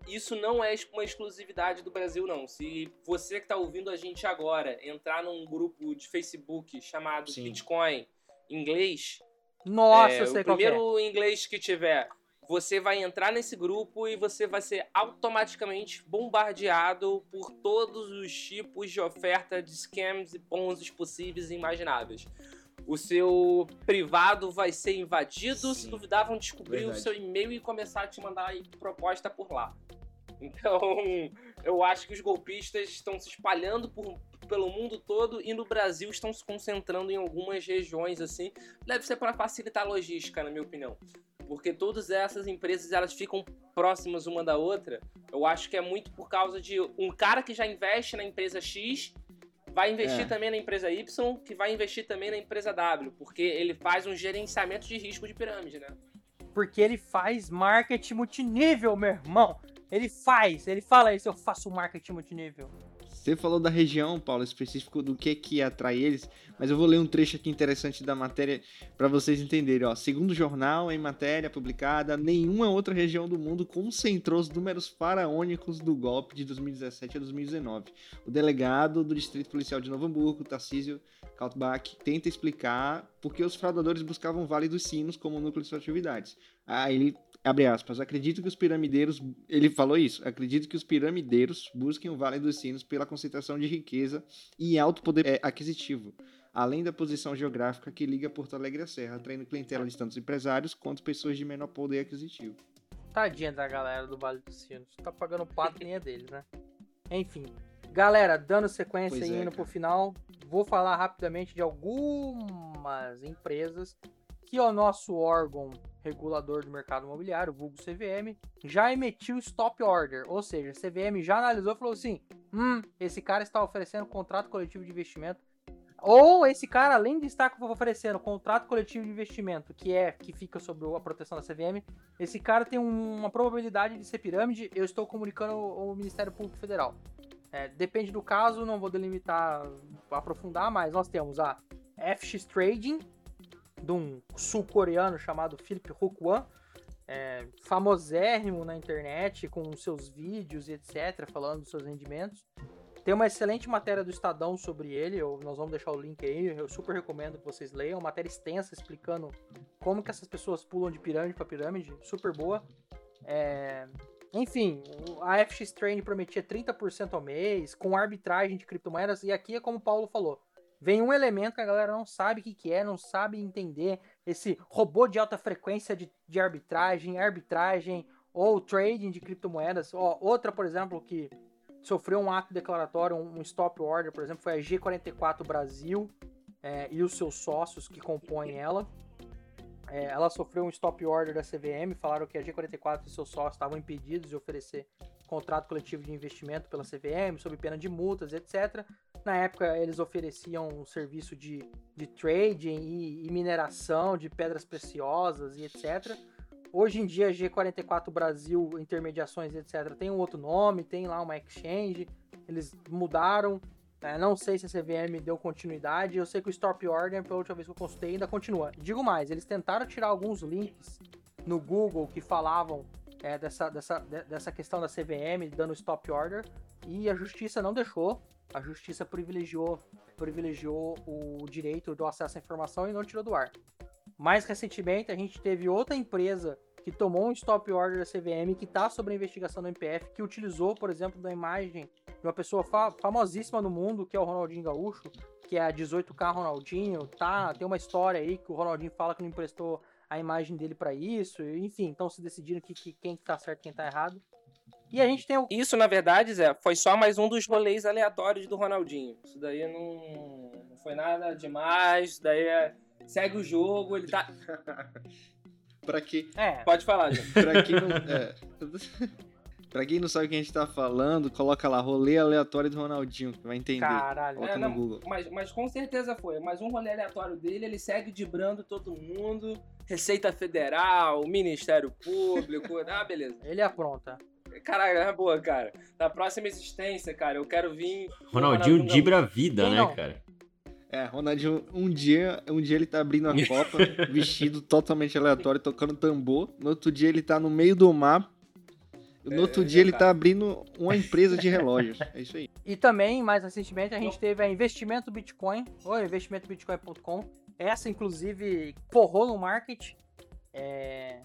[SPEAKER 5] Isso não é uma exclusividade do Brasil, não. Se você que está ouvindo a gente agora entrar num grupo de Facebook chamado Sim. Bitcoin inglês,
[SPEAKER 3] nossa, é, eu sei
[SPEAKER 5] o primeiro é. inglês que tiver, você vai entrar nesse grupo e você vai ser automaticamente bombardeado por todos os tipos de oferta de scams e ponzos possíveis e imagináveis o seu privado vai ser invadido, Sim. se duvidar vão descobrir Verdade. o seu e-mail e começar a te mandar proposta por lá. Então, eu acho que os golpistas estão se espalhando por, pelo mundo todo e no Brasil estão se concentrando em algumas regiões assim. Deve ser para facilitar a logística, na minha opinião. Porque todas essas empresas elas ficam próximas uma da outra. Eu acho que é muito por causa de um cara que já investe na empresa X vai investir é. também na empresa Y, que vai investir também na empresa W, porque ele faz um gerenciamento de risco de pirâmide, né?
[SPEAKER 3] Porque ele faz marketing multinível, meu irmão. Ele faz, ele fala isso, eu faço marketing multinível.
[SPEAKER 2] Você falou da região, Paulo, específico do que que atrai eles, mas eu vou ler um trecho aqui interessante da matéria para vocês entenderem. Ó. Segundo o jornal, em matéria publicada, nenhuma outra região do mundo concentrou os números faraônicos do golpe de 2017 a 2019. O delegado do Distrito Policial de Novo Hamburgo, Tarcísio Kaltbach, tenta explicar por que os fraudadores buscavam Vale dos Sinos como núcleo de suas atividades. Aí ele abre aspas, acredito que os piramideiros, ele falou isso, acredito que os piramideiros busquem o Vale dos Sinos pela concentração de riqueza e alto poder é, aquisitivo, além da posição geográfica que liga Porto Alegre à Serra, atraindo clientela de tantos empresários quanto pessoas de menor poder aquisitivo.
[SPEAKER 3] Tadinha da galera do Vale dos Sinos, tá pagando pato nem é deles, né? Enfim, galera, dando sequência e é, indo cara. pro final, vou falar rapidamente de algumas empresas que o nosso órgão regulador do mercado imobiliário, o vulgo CVM, já emitiu stop order, ou seja, a CVM já analisou e falou assim: hum, esse cara está oferecendo contrato coletivo de investimento. Ou esse cara, além de estar oferecendo contrato coletivo de investimento, que é que fica sob a proteção da CVM, esse cara tem uma probabilidade de ser pirâmide. Eu estou comunicando ao Ministério Público Federal. É, depende do caso, não vou delimitar, aprofundar, mas nós temos a FX Trading, de um sul-coreano chamado Philip Hukwan, é, famosérrimo na internet com seus vídeos e etc, falando dos seus rendimentos. Tem uma excelente matéria do Estadão sobre ele, eu, nós vamos deixar o link aí, eu super recomendo que vocês leiam, matéria extensa explicando como que essas pessoas pulam de pirâmide para pirâmide, super boa. É, enfim, a FX Training prometia 30% ao mês, com arbitragem de criptomoedas, e aqui é como o Paulo falou, vem um elemento que a galera não sabe o que, que é, não sabe entender. Esse robô de alta frequência de, de arbitragem, arbitragem ou trading de criptomoedas. Ó, outra, por exemplo, que sofreu um ato declaratório, um, stop order, por exemplo, foi a G44 Brasil é, e os seus sócios que compõem ela. É, ela sofreu um stop order da CVM, falaram que a G44 e seus sócios estavam impedidos de oferecer contrato coletivo de investimento pela CVM, sob pena de multas, etc. Na época, eles ofereciam um serviço de, de trading e, e mineração de pedras preciosas e etc. Hoje em dia, G44 Brasil, intermediações, etc., tem um outro nome, tem lá uma exchange, eles mudaram. É, não sei se a CVM deu continuidade. Eu sei que o Stop Order, pela última vez que eu consultei, ainda continua. Digo mais, eles tentaram tirar alguns links no Google que falavam é, dessa, dessa, dessa questão da CVM dando Stop Order e a justiça não deixou. A justiça privilegiou, privilegiou o direito do acesso à informação e não tirou do ar. Mais recentemente, a gente teve outra empresa que tomou um stop order da CVM que está sob investigação do MPF, que utilizou, por exemplo, da imagem de uma pessoa fa famosíssima no mundo, que é o Ronaldinho Gaúcho, que é a 18K Ronaldinho, tá? Tem uma história aí que o Ronaldinho fala que não emprestou a imagem dele para isso, enfim, então se decidiram que, que quem tá certo e quem tá errado. E a gente tem o...
[SPEAKER 5] Isso, na verdade, Zé, foi só mais um dos rolês aleatórios do Ronaldinho. Isso daí não, não foi nada demais, isso daí é... segue o jogo, ele tá...
[SPEAKER 2] pra que...
[SPEAKER 3] É.
[SPEAKER 5] Pode falar, gente.
[SPEAKER 2] pra quem não... É... Pra quem não sabe o que a gente tá falando, coloca lá, rolê aleatório do Ronaldinho, que vai entender.
[SPEAKER 3] Caralho.
[SPEAKER 2] Coloca
[SPEAKER 5] É,
[SPEAKER 2] no
[SPEAKER 5] não,
[SPEAKER 2] Google.
[SPEAKER 5] Mas, mas com certeza foi. Mais um rolê aleatório dele, ele segue dibrando todo mundo. Receita Federal, Ministério Público. ah, beleza.
[SPEAKER 3] Ele apronta.
[SPEAKER 5] Caralho, é boa, cara. Na próxima existência, cara, eu quero vir.
[SPEAKER 4] Ronaldinho dibra a vida,
[SPEAKER 3] Quem
[SPEAKER 4] né,
[SPEAKER 3] não?
[SPEAKER 4] cara?
[SPEAKER 2] É, Ronaldinho, um dia, um dia ele tá abrindo a Copa, vestido totalmente aleatório, tocando tambor. No outro dia ele tá no meio do mar. No outro
[SPEAKER 5] É,
[SPEAKER 2] dia ele
[SPEAKER 5] cara.
[SPEAKER 2] tá abrindo uma empresa de relógios. É isso aí.
[SPEAKER 3] E também, mais recentemente, a gente teve a Investimento Bitcoin, ou investimentobitcoin.com. Essa, inclusive, porrou no market, é,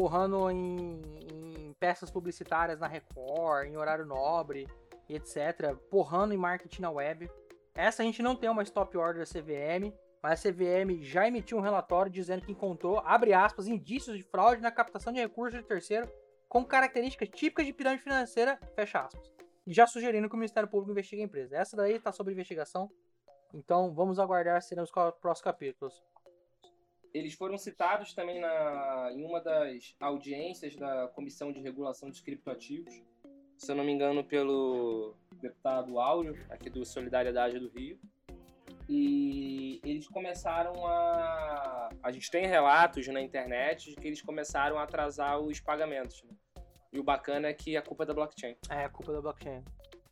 [SPEAKER 3] porrando em, em peças publicitárias na Record, em horário nobre, etc. Porrando em marketing na web. Essa a gente não tem uma stop order da CVM, mas a CVM já emitiu um relatório dizendo que encontrou, abre aspas, indícios de fraude na captação de recursos de terceiro com características típicas de pirâmide financeira, fecha aspas. Já sugerindo que o Ministério Público investigue a empresa. Essa daí está sob investigação, então vamos aguardar serão os próximos capítulos.
[SPEAKER 5] Eles foram citados também na, em uma das audiências da Comissão de Regulação dos Criptoativos, se eu não me engano, pelo deputado Áureo, aqui do Solidariedade do Rio. E eles começaram a. A gente tem relatos na internet de que eles começaram a atrasar os pagamentos. né? E o bacana é que a culpa é da blockchain.
[SPEAKER 3] É, a culpa da blockchain.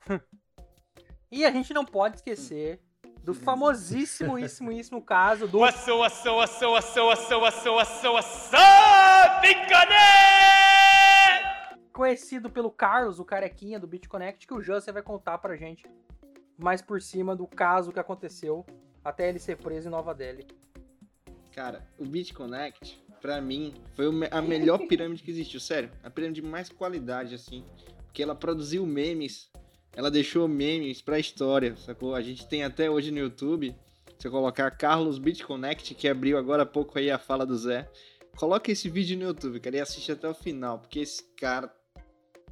[SPEAKER 3] e a gente não pode esquecer do famosíssimo, íssimo, íssimo caso do conhecido pelo Carlos, o carequinha do BitConnect, que o Jansen vai contar pra gente mais por cima do caso que aconteceu até ele ser preso em Nova Delhi.
[SPEAKER 2] Cara, o BitConnect, pra mim, foi a melhor pirâmide que existiu. Sério, a pirâmide de mais qualidade, assim. Porque ela produziu memes, ela deixou memes pra história, sacou? A gente tem até hoje no YouTube, se eu colocar Carlos BitConnect, que abriu agora há pouco aí a fala do Zé. Coloca esse vídeo no YouTube, cara, e assiste até o final, porque esse cara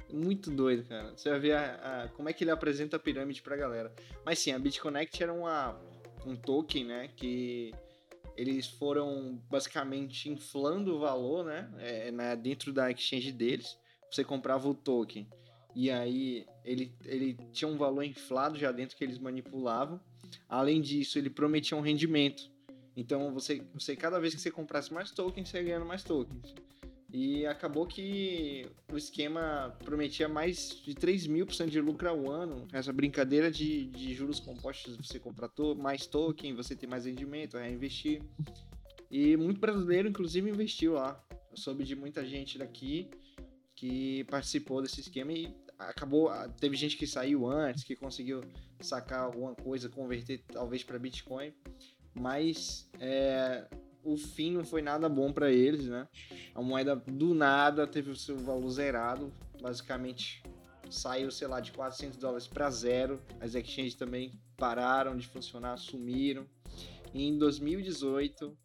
[SPEAKER 2] é muito doido, cara. Você vai ver a- a- como é que ele apresenta a pirâmide pra galera. Mas sim, a BitConnect era uma, um token, né, que eles foram basicamente inflando o valor, né? É, dentro da exchange deles. Você comprava o token. E aí ele, ele tinha um valor inflado já dentro que eles manipulavam. Além disso, ele prometia um rendimento. Então você, você cada vez que você comprasse mais tokens, você ia ganhando mais tokens. E acabou que o esquema prometia mais de 3 mil por cento de lucro ao ano. Essa brincadeira de, de juros compostos, você contratou mais token, você tem mais rendimento, reinvestir. E muito brasileiro, inclusive, investiu lá. Eu soube de muita gente daqui que participou desse esquema e acabou. Teve gente que saiu antes, que conseguiu sacar alguma coisa, converter talvez para Bitcoin. Mas é, o fim não foi nada bom para eles, né? A moeda do nada teve o seu valor zerado, basicamente saiu, sei lá, de 400 dólares para zero. As exchanges também pararam de funcionar, sumiram. E em 2018,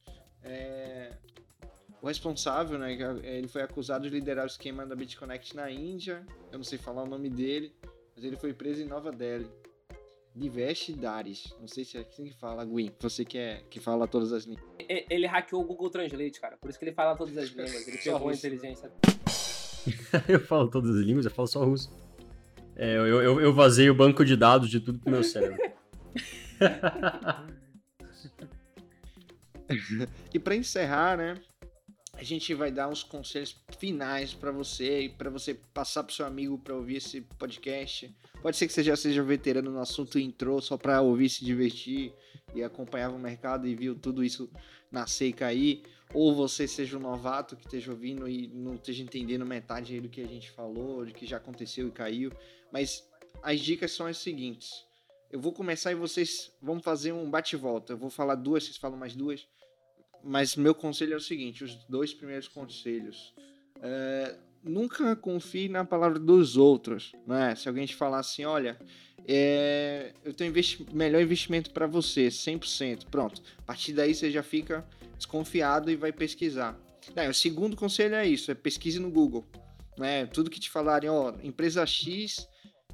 [SPEAKER 2] é, o responsável, né, ele foi acusado de liderar o esquema da BitConnect na Índia. Eu não sei falar o nome dele, mas ele foi preso em Nova Delhi. Divesh Daris. Não sei se é assim que fala, Gwen. Você que, é, que fala todas as línguas.
[SPEAKER 5] Ele hackeou o Google Translate, cara. Por isso que ele fala todas as línguas. Ele ferrou a inteligência.
[SPEAKER 4] eu falo todas as línguas, eu falo só russo. É, eu, eu, eu vazei o banco de dados de tudo pro meu cérebro.
[SPEAKER 2] e para encerrar, né? A gente vai dar uns conselhos finais para você e para você passar pro seu amigo para ouvir esse podcast. Pode ser que você já seja veterano no assunto e entrou só para ouvir, se divertir e acompanhava o mercado e viu tudo isso nascer e cair. Ou você seja um novato que esteja ouvindo e não esteja entendendo metade do que a gente falou, de que já aconteceu e caiu. Mas as dicas são as seguintes. Eu vou começar e vocês vão fazer um bate-volta. Eu vou falar duas, vocês falam mais duas mas meu conselho é o seguinte: os dois primeiros conselhos. É, nunca confie na palavra dos outros. Né? Se alguém te falar assim, olha, é, eu tenho investi melhor investimento para você, 100%. Pronto. A partir daí você já fica desconfiado e vai pesquisar. Não, o segundo conselho é isso: é pesquise no Google. Né? Tudo que te falarem, ó, empresa X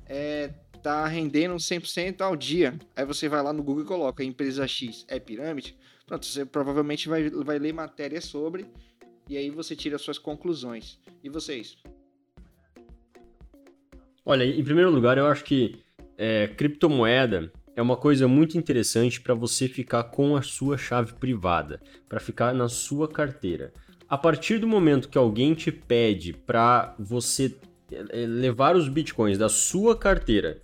[SPEAKER 2] é, tá rendendo 100% ao dia. Aí você vai lá no Google e coloca empresa X é pirâmide. Pronto, você provavelmente vai, vai ler matéria sobre e aí você tira suas conclusões. E vocês?
[SPEAKER 4] Olha, em primeiro lugar, eu acho que é, criptomoeda é uma coisa muito interessante para você ficar com a sua chave privada, para ficar na sua carteira. A partir do momento que alguém te pede para você é, levar os bitcoins da sua carteira,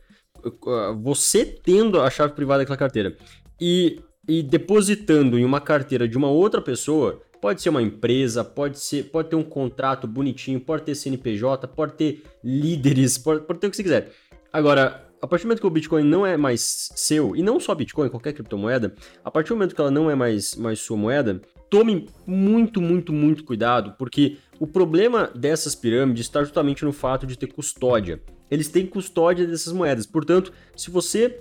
[SPEAKER 4] você tendo a chave privada daquela carteira e e depositando em uma carteira de uma outra pessoa, pode ser uma empresa, pode ser, pode ter um contrato bonitinho, pode ter CNPJ, pode ter líderes, pode, pode ter o que você quiser. Agora, a partir do momento que o Bitcoin não é mais seu, e não só Bitcoin, qualquer criptomoeda, a partir do momento que ela não é mais, mais sua moeda, tome muito, muito, muito cuidado, porque o problema dessas pirâmides está justamente no fato de ter custódia. Eles têm custódia dessas moedas. Portanto, se você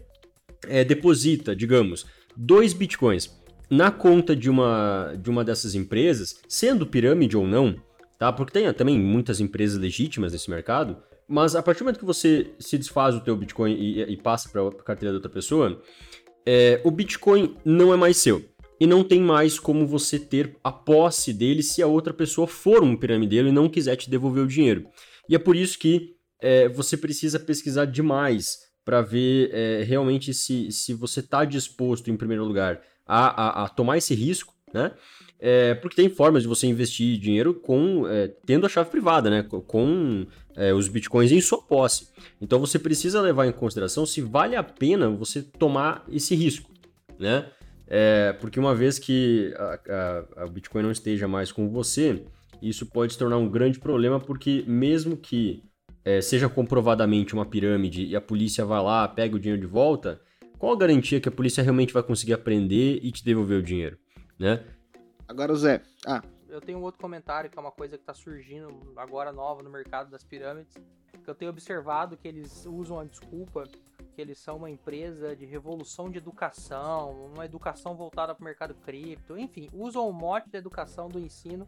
[SPEAKER 4] é, deposita, digamos, dois bitcoins na conta de uma, de uma dessas empresas, sendo pirâmide ou não, tá? Porque tem também muitas empresas legítimas nesse mercado, mas a partir do momento que você se desfaz o teu Bitcoin e, e passa para a carteira da outra pessoa, é, o Bitcoin não é mais seu. E não tem mais como você ter a posse dele se a outra pessoa for um piramideiro e não quiser te devolver o dinheiro. E é por isso que é, você precisa pesquisar demais para ver é, realmente se, se você está disposto, em primeiro lugar, a, a, a tomar esse risco, né? É, porque tem formas de você investir dinheiro com é, tendo a chave privada, né? Com é, os bitcoins em sua posse. Então você precisa levar em consideração se vale a pena você tomar esse risco, né? É, porque uma vez que a, Bitcoin não esteja mais com você, isso pode se tornar um grande problema, porque mesmo que é, seja comprovadamente uma pirâmide e a polícia vai lá, pega o dinheiro de volta, qual a garantia que a polícia realmente vai conseguir aprender e te devolver o dinheiro, né?
[SPEAKER 2] Agora, Zé, ah.
[SPEAKER 3] Eu tenho um outro comentário que é uma coisa que está surgindo agora nova no mercado das pirâmides, que eu tenho observado que eles usam a desculpa que eles são uma empresa de revolução de educação, uma educação voltada para o mercado cripto, enfim, usam o mote da educação do ensino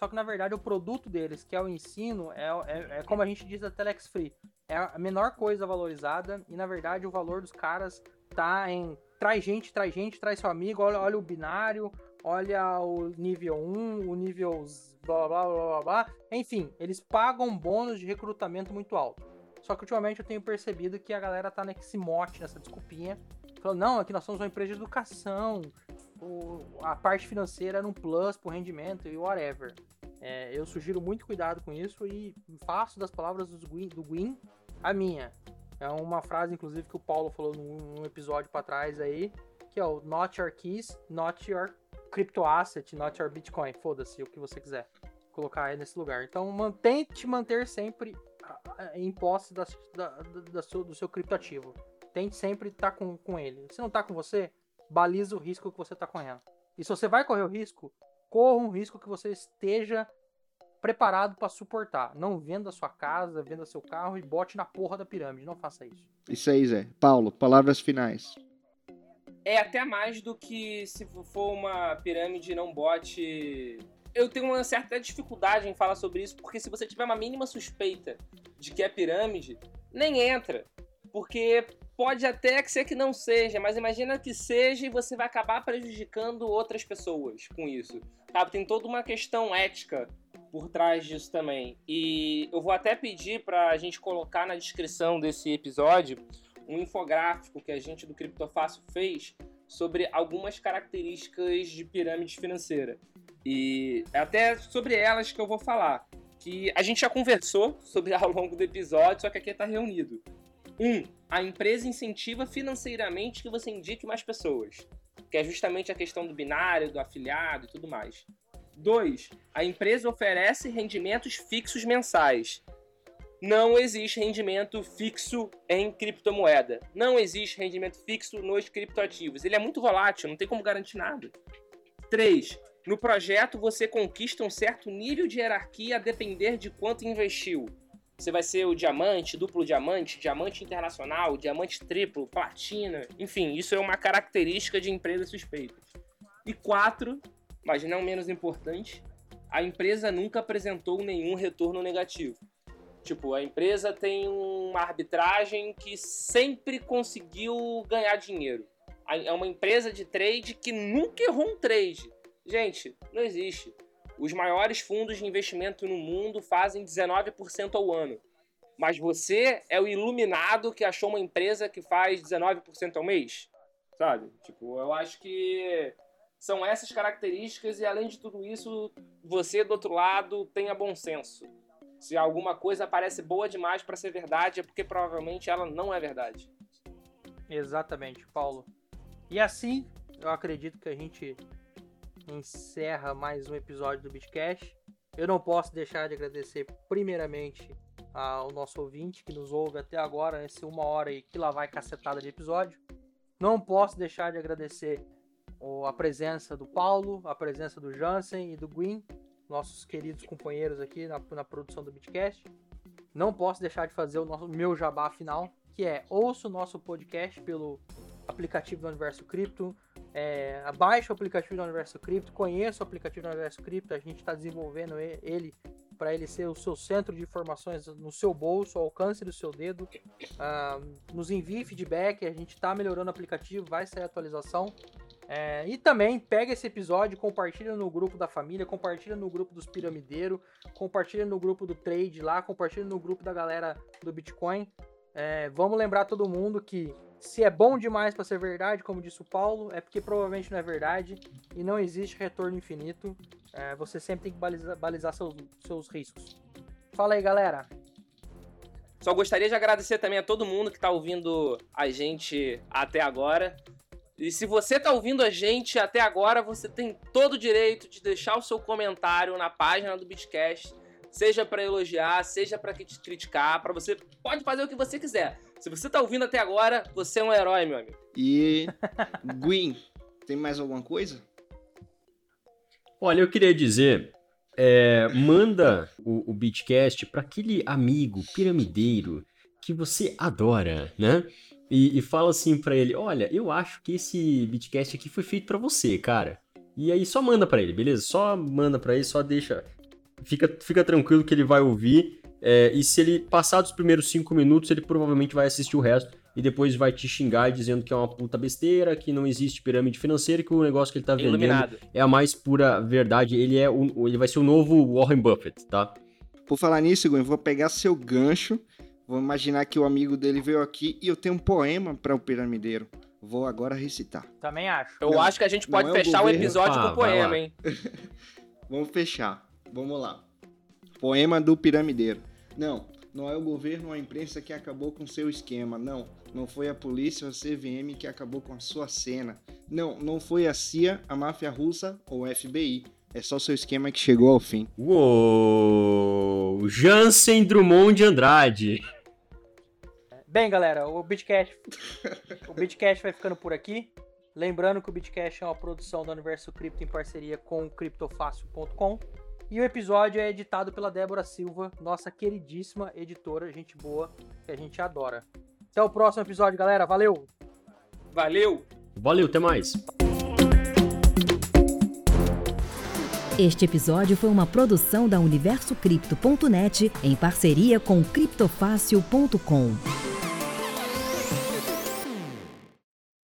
[SPEAKER 3] só que na verdade o produto deles, que é o ensino, é, é, é como a gente diz da Telex Free. É a menor coisa valorizada e na verdade o valor dos caras tá em traz gente, traz gente, traz seu amigo, olha, olha o binário, olha o nível 1, o nível blá blá blá blá blá. Enfim, eles pagam bônus de recrutamento muito alto. Só que ultimamente eu tenho percebido que a galera tá nesse mote, nessa desculpinha. Falando, não, aqui nós somos uma empresa de educação. O, a parte financeira era um plus pro rendimento e whatever. É, eu sugiro muito cuidado com isso e faço das palavras do Gwyn, do Gwyn a minha. É uma frase, inclusive, que o Paulo falou num, num episódio para trás aí, que é o Not Your Keys, Not Your Crypto Asset, Not Your Bitcoin. Foda-se, o que você quiser colocar aí nesse lugar. Então, tente manter sempre em posse da, da, da seu, do seu criptoativo. Tente sempre estar tá com, com ele. Se não está com você, baliza o risco que você está correndo. E se você vai correr o risco, corra um risco que você esteja preparado para suportar. Não venda sua casa, venda seu carro e bote na porra da pirâmide. Não faça isso.
[SPEAKER 2] Isso aí, Zé. Paulo, palavras finais.
[SPEAKER 5] É até mais do que se for uma pirâmide, não bote. Eu tenho uma certa dificuldade em falar sobre isso, porque se você tiver uma mínima suspeita de que é pirâmide, nem entra. Porque pode até ser que não seja, mas imagina que seja e você vai acabar prejudicando outras pessoas com isso. Sabe? Tem toda uma questão ética por trás disso também. E eu vou até pedir para a gente colocar na descrição desse episódio um infográfico que a gente do Criptofácil fez sobre algumas características de pirâmide financeira. E é até sobre elas que eu vou falar. Que a gente já conversou sobre ao longo do episódio, só que aqui está reunido. 1. Um, a empresa incentiva financeiramente que você indique mais pessoas, que é justamente a questão do binário, do afiliado e tudo mais. 2. A empresa oferece rendimentos fixos mensais. Não existe rendimento fixo em criptomoeda. Não existe rendimento fixo nos criptoativos. Ele é muito volátil, não tem como garantir nada. 3. No projeto você conquista um certo nível de hierarquia a depender de quanto investiu. Você vai ser o diamante, duplo diamante, diamante internacional, diamante triplo, platina. Enfim, isso é uma característica de empresas suspeitas. E 4 mas não menos importante, a empresa nunca apresentou nenhum retorno negativo. Tipo, a empresa tem uma arbitragem que sempre conseguiu ganhar dinheiro. É uma empresa de trade que nunca errou um trade. Gente, não existe. Os maiores fundos de investimento no mundo fazem 19% ao ano. Mas você é o iluminado que achou uma empresa que faz 19% ao mês? Sabe? Tipo, eu acho que são essas características e além de tudo isso, você do outro lado tenha bom senso. Se alguma coisa parece boa demais para ser verdade, é porque provavelmente ela não é verdade.
[SPEAKER 3] Exatamente, Paulo. E assim, eu acredito que a gente encerra mais um episódio do Bitcast. Eu não posso deixar de agradecer primeiramente ao nosso ouvinte que nos ouve até agora, nesse uma hora e que lá vai cacetada de episódio. Não posso deixar de agradecer a presença do Paulo, a presença do Jansen e do Gwyn, nossos queridos companheiros aqui na, na produção do Bitcast. Não posso deixar de fazer o nosso, meu jabá final, que é ouça o nosso podcast pelo aplicativo do Universo Cripto, é, baixe o aplicativo do Universo Cripto, conheça o aplicativo do Universo Cripto, a gente está desenvolvendo ele para ele ser o seu centro de informações no seu bolso, ao alcance do seu dedo. Uh, nos envie feedback, a gente está melhorando o aplicativo, vai sair atualização. É, e também pega esse episódio, compartilha no grupo da família, compartilha no grupo dos piramideiros, compartilha no grupo do trade lá, compartilha no grupo da galera do Bitcoin. É, vamos lembrar todo mundo que se é bom demais para ser verdade, como disse o Paulo, é porque provavelmente não é verdade e não existe retorno infinito. É, você sempre tem que balizar, balizar seus, seus riscos. Fala aí, galera.
[SPEAKER 5] Só gostaria de agradecer também a todo mundo que está ouvindo a gente até agora. E se você está ouvindo a gente até agora, você tem todo o direito de deixar o seu comentário na página do Bitcast, seja para elogiar, seja para criticar, para você pode fazer o que você quiser. Se você está ouvindo até agora, você é um herói, meu amigo.
[SPEAKER 2] E Gwyn, tem mais alguma coisa?
[SPEAKER 4] Olha, eu queria dizer, é, manda o, o Bitcast para aquele amigo piramideiro que você adora, né? e, e fala assim para ele: Olha, eu acho que esse Bitcast aqui foi feito para você, cara. E aí só manda para ele, beleza? Só manda para ele, só deixa. Fica, fica tranquilo que ele vai ouvir. É, e se ele passar dos primeiros cinco minutos, ele provavelmente vai assistir o resto, e depois vai te xingar dizendo que é uma puta besteira, que não existe pirâmide financeira, que o negócio que ele tá vendendo
[SPEAKER 5] Iluminado.
[SPEAKER 4] é a mais pura verdade. Ele é o, ele vai ser o novo Warren Buffett, tá?
[SPEAKER 2] Por falar nisso, Gwen, vou pegar seu gancho. Vou imaginar que o amigo dele veio aqui e eu tenho um poema para o piramideiro. Vou agora recitar.
[SPEAKER 3] Também acho.
[SPEAKER 5] Eu
[SPEAKER 2] Não,
[SPEAKER 5] acho que a gente pode
[SPEAKER 2] é o
[SPEAKER 5] fechar o
[SPEAKER 2] governo.
[SPEAKER 5] episódio
[SPEAKER 4] Ah,
[SPEAKER 5] com o poema, hein?
[SPEAKER 2] Vamos fechar. Vamos lá. Poema do piramideiro. Não, não é o governo ou a imprensa que acabou com seu esquema. Não, não foi a polícia ou a CVM que acabou com a sua cena. Não, não foi a CIA, a máfia russa ou o FBI. É só seu esquema que chegou ao fim.
[SPEAKER 4] Uou! Jansen Drummond de Andrade.
[SPEAKER 3] Bem, galera, o Bitcast, o Bitcast vai ficando por aqui. Lembrando que o Bitcast é uma produção do Universo Cripto em parceria com o criptofácil.com. E o episódio é editado pela Débora Silva, nossa queridíssima editora, gente boa, que a gente adora. Até o próximo episódio, galera. Valeu!
[SPEAKER 5] Valeu!
[SPEAKER 4] Valeu, até mais.
[SPEAKER 1] Este episódio foi uma produção da UniversoCripto.net em parceria com criptofácil.com.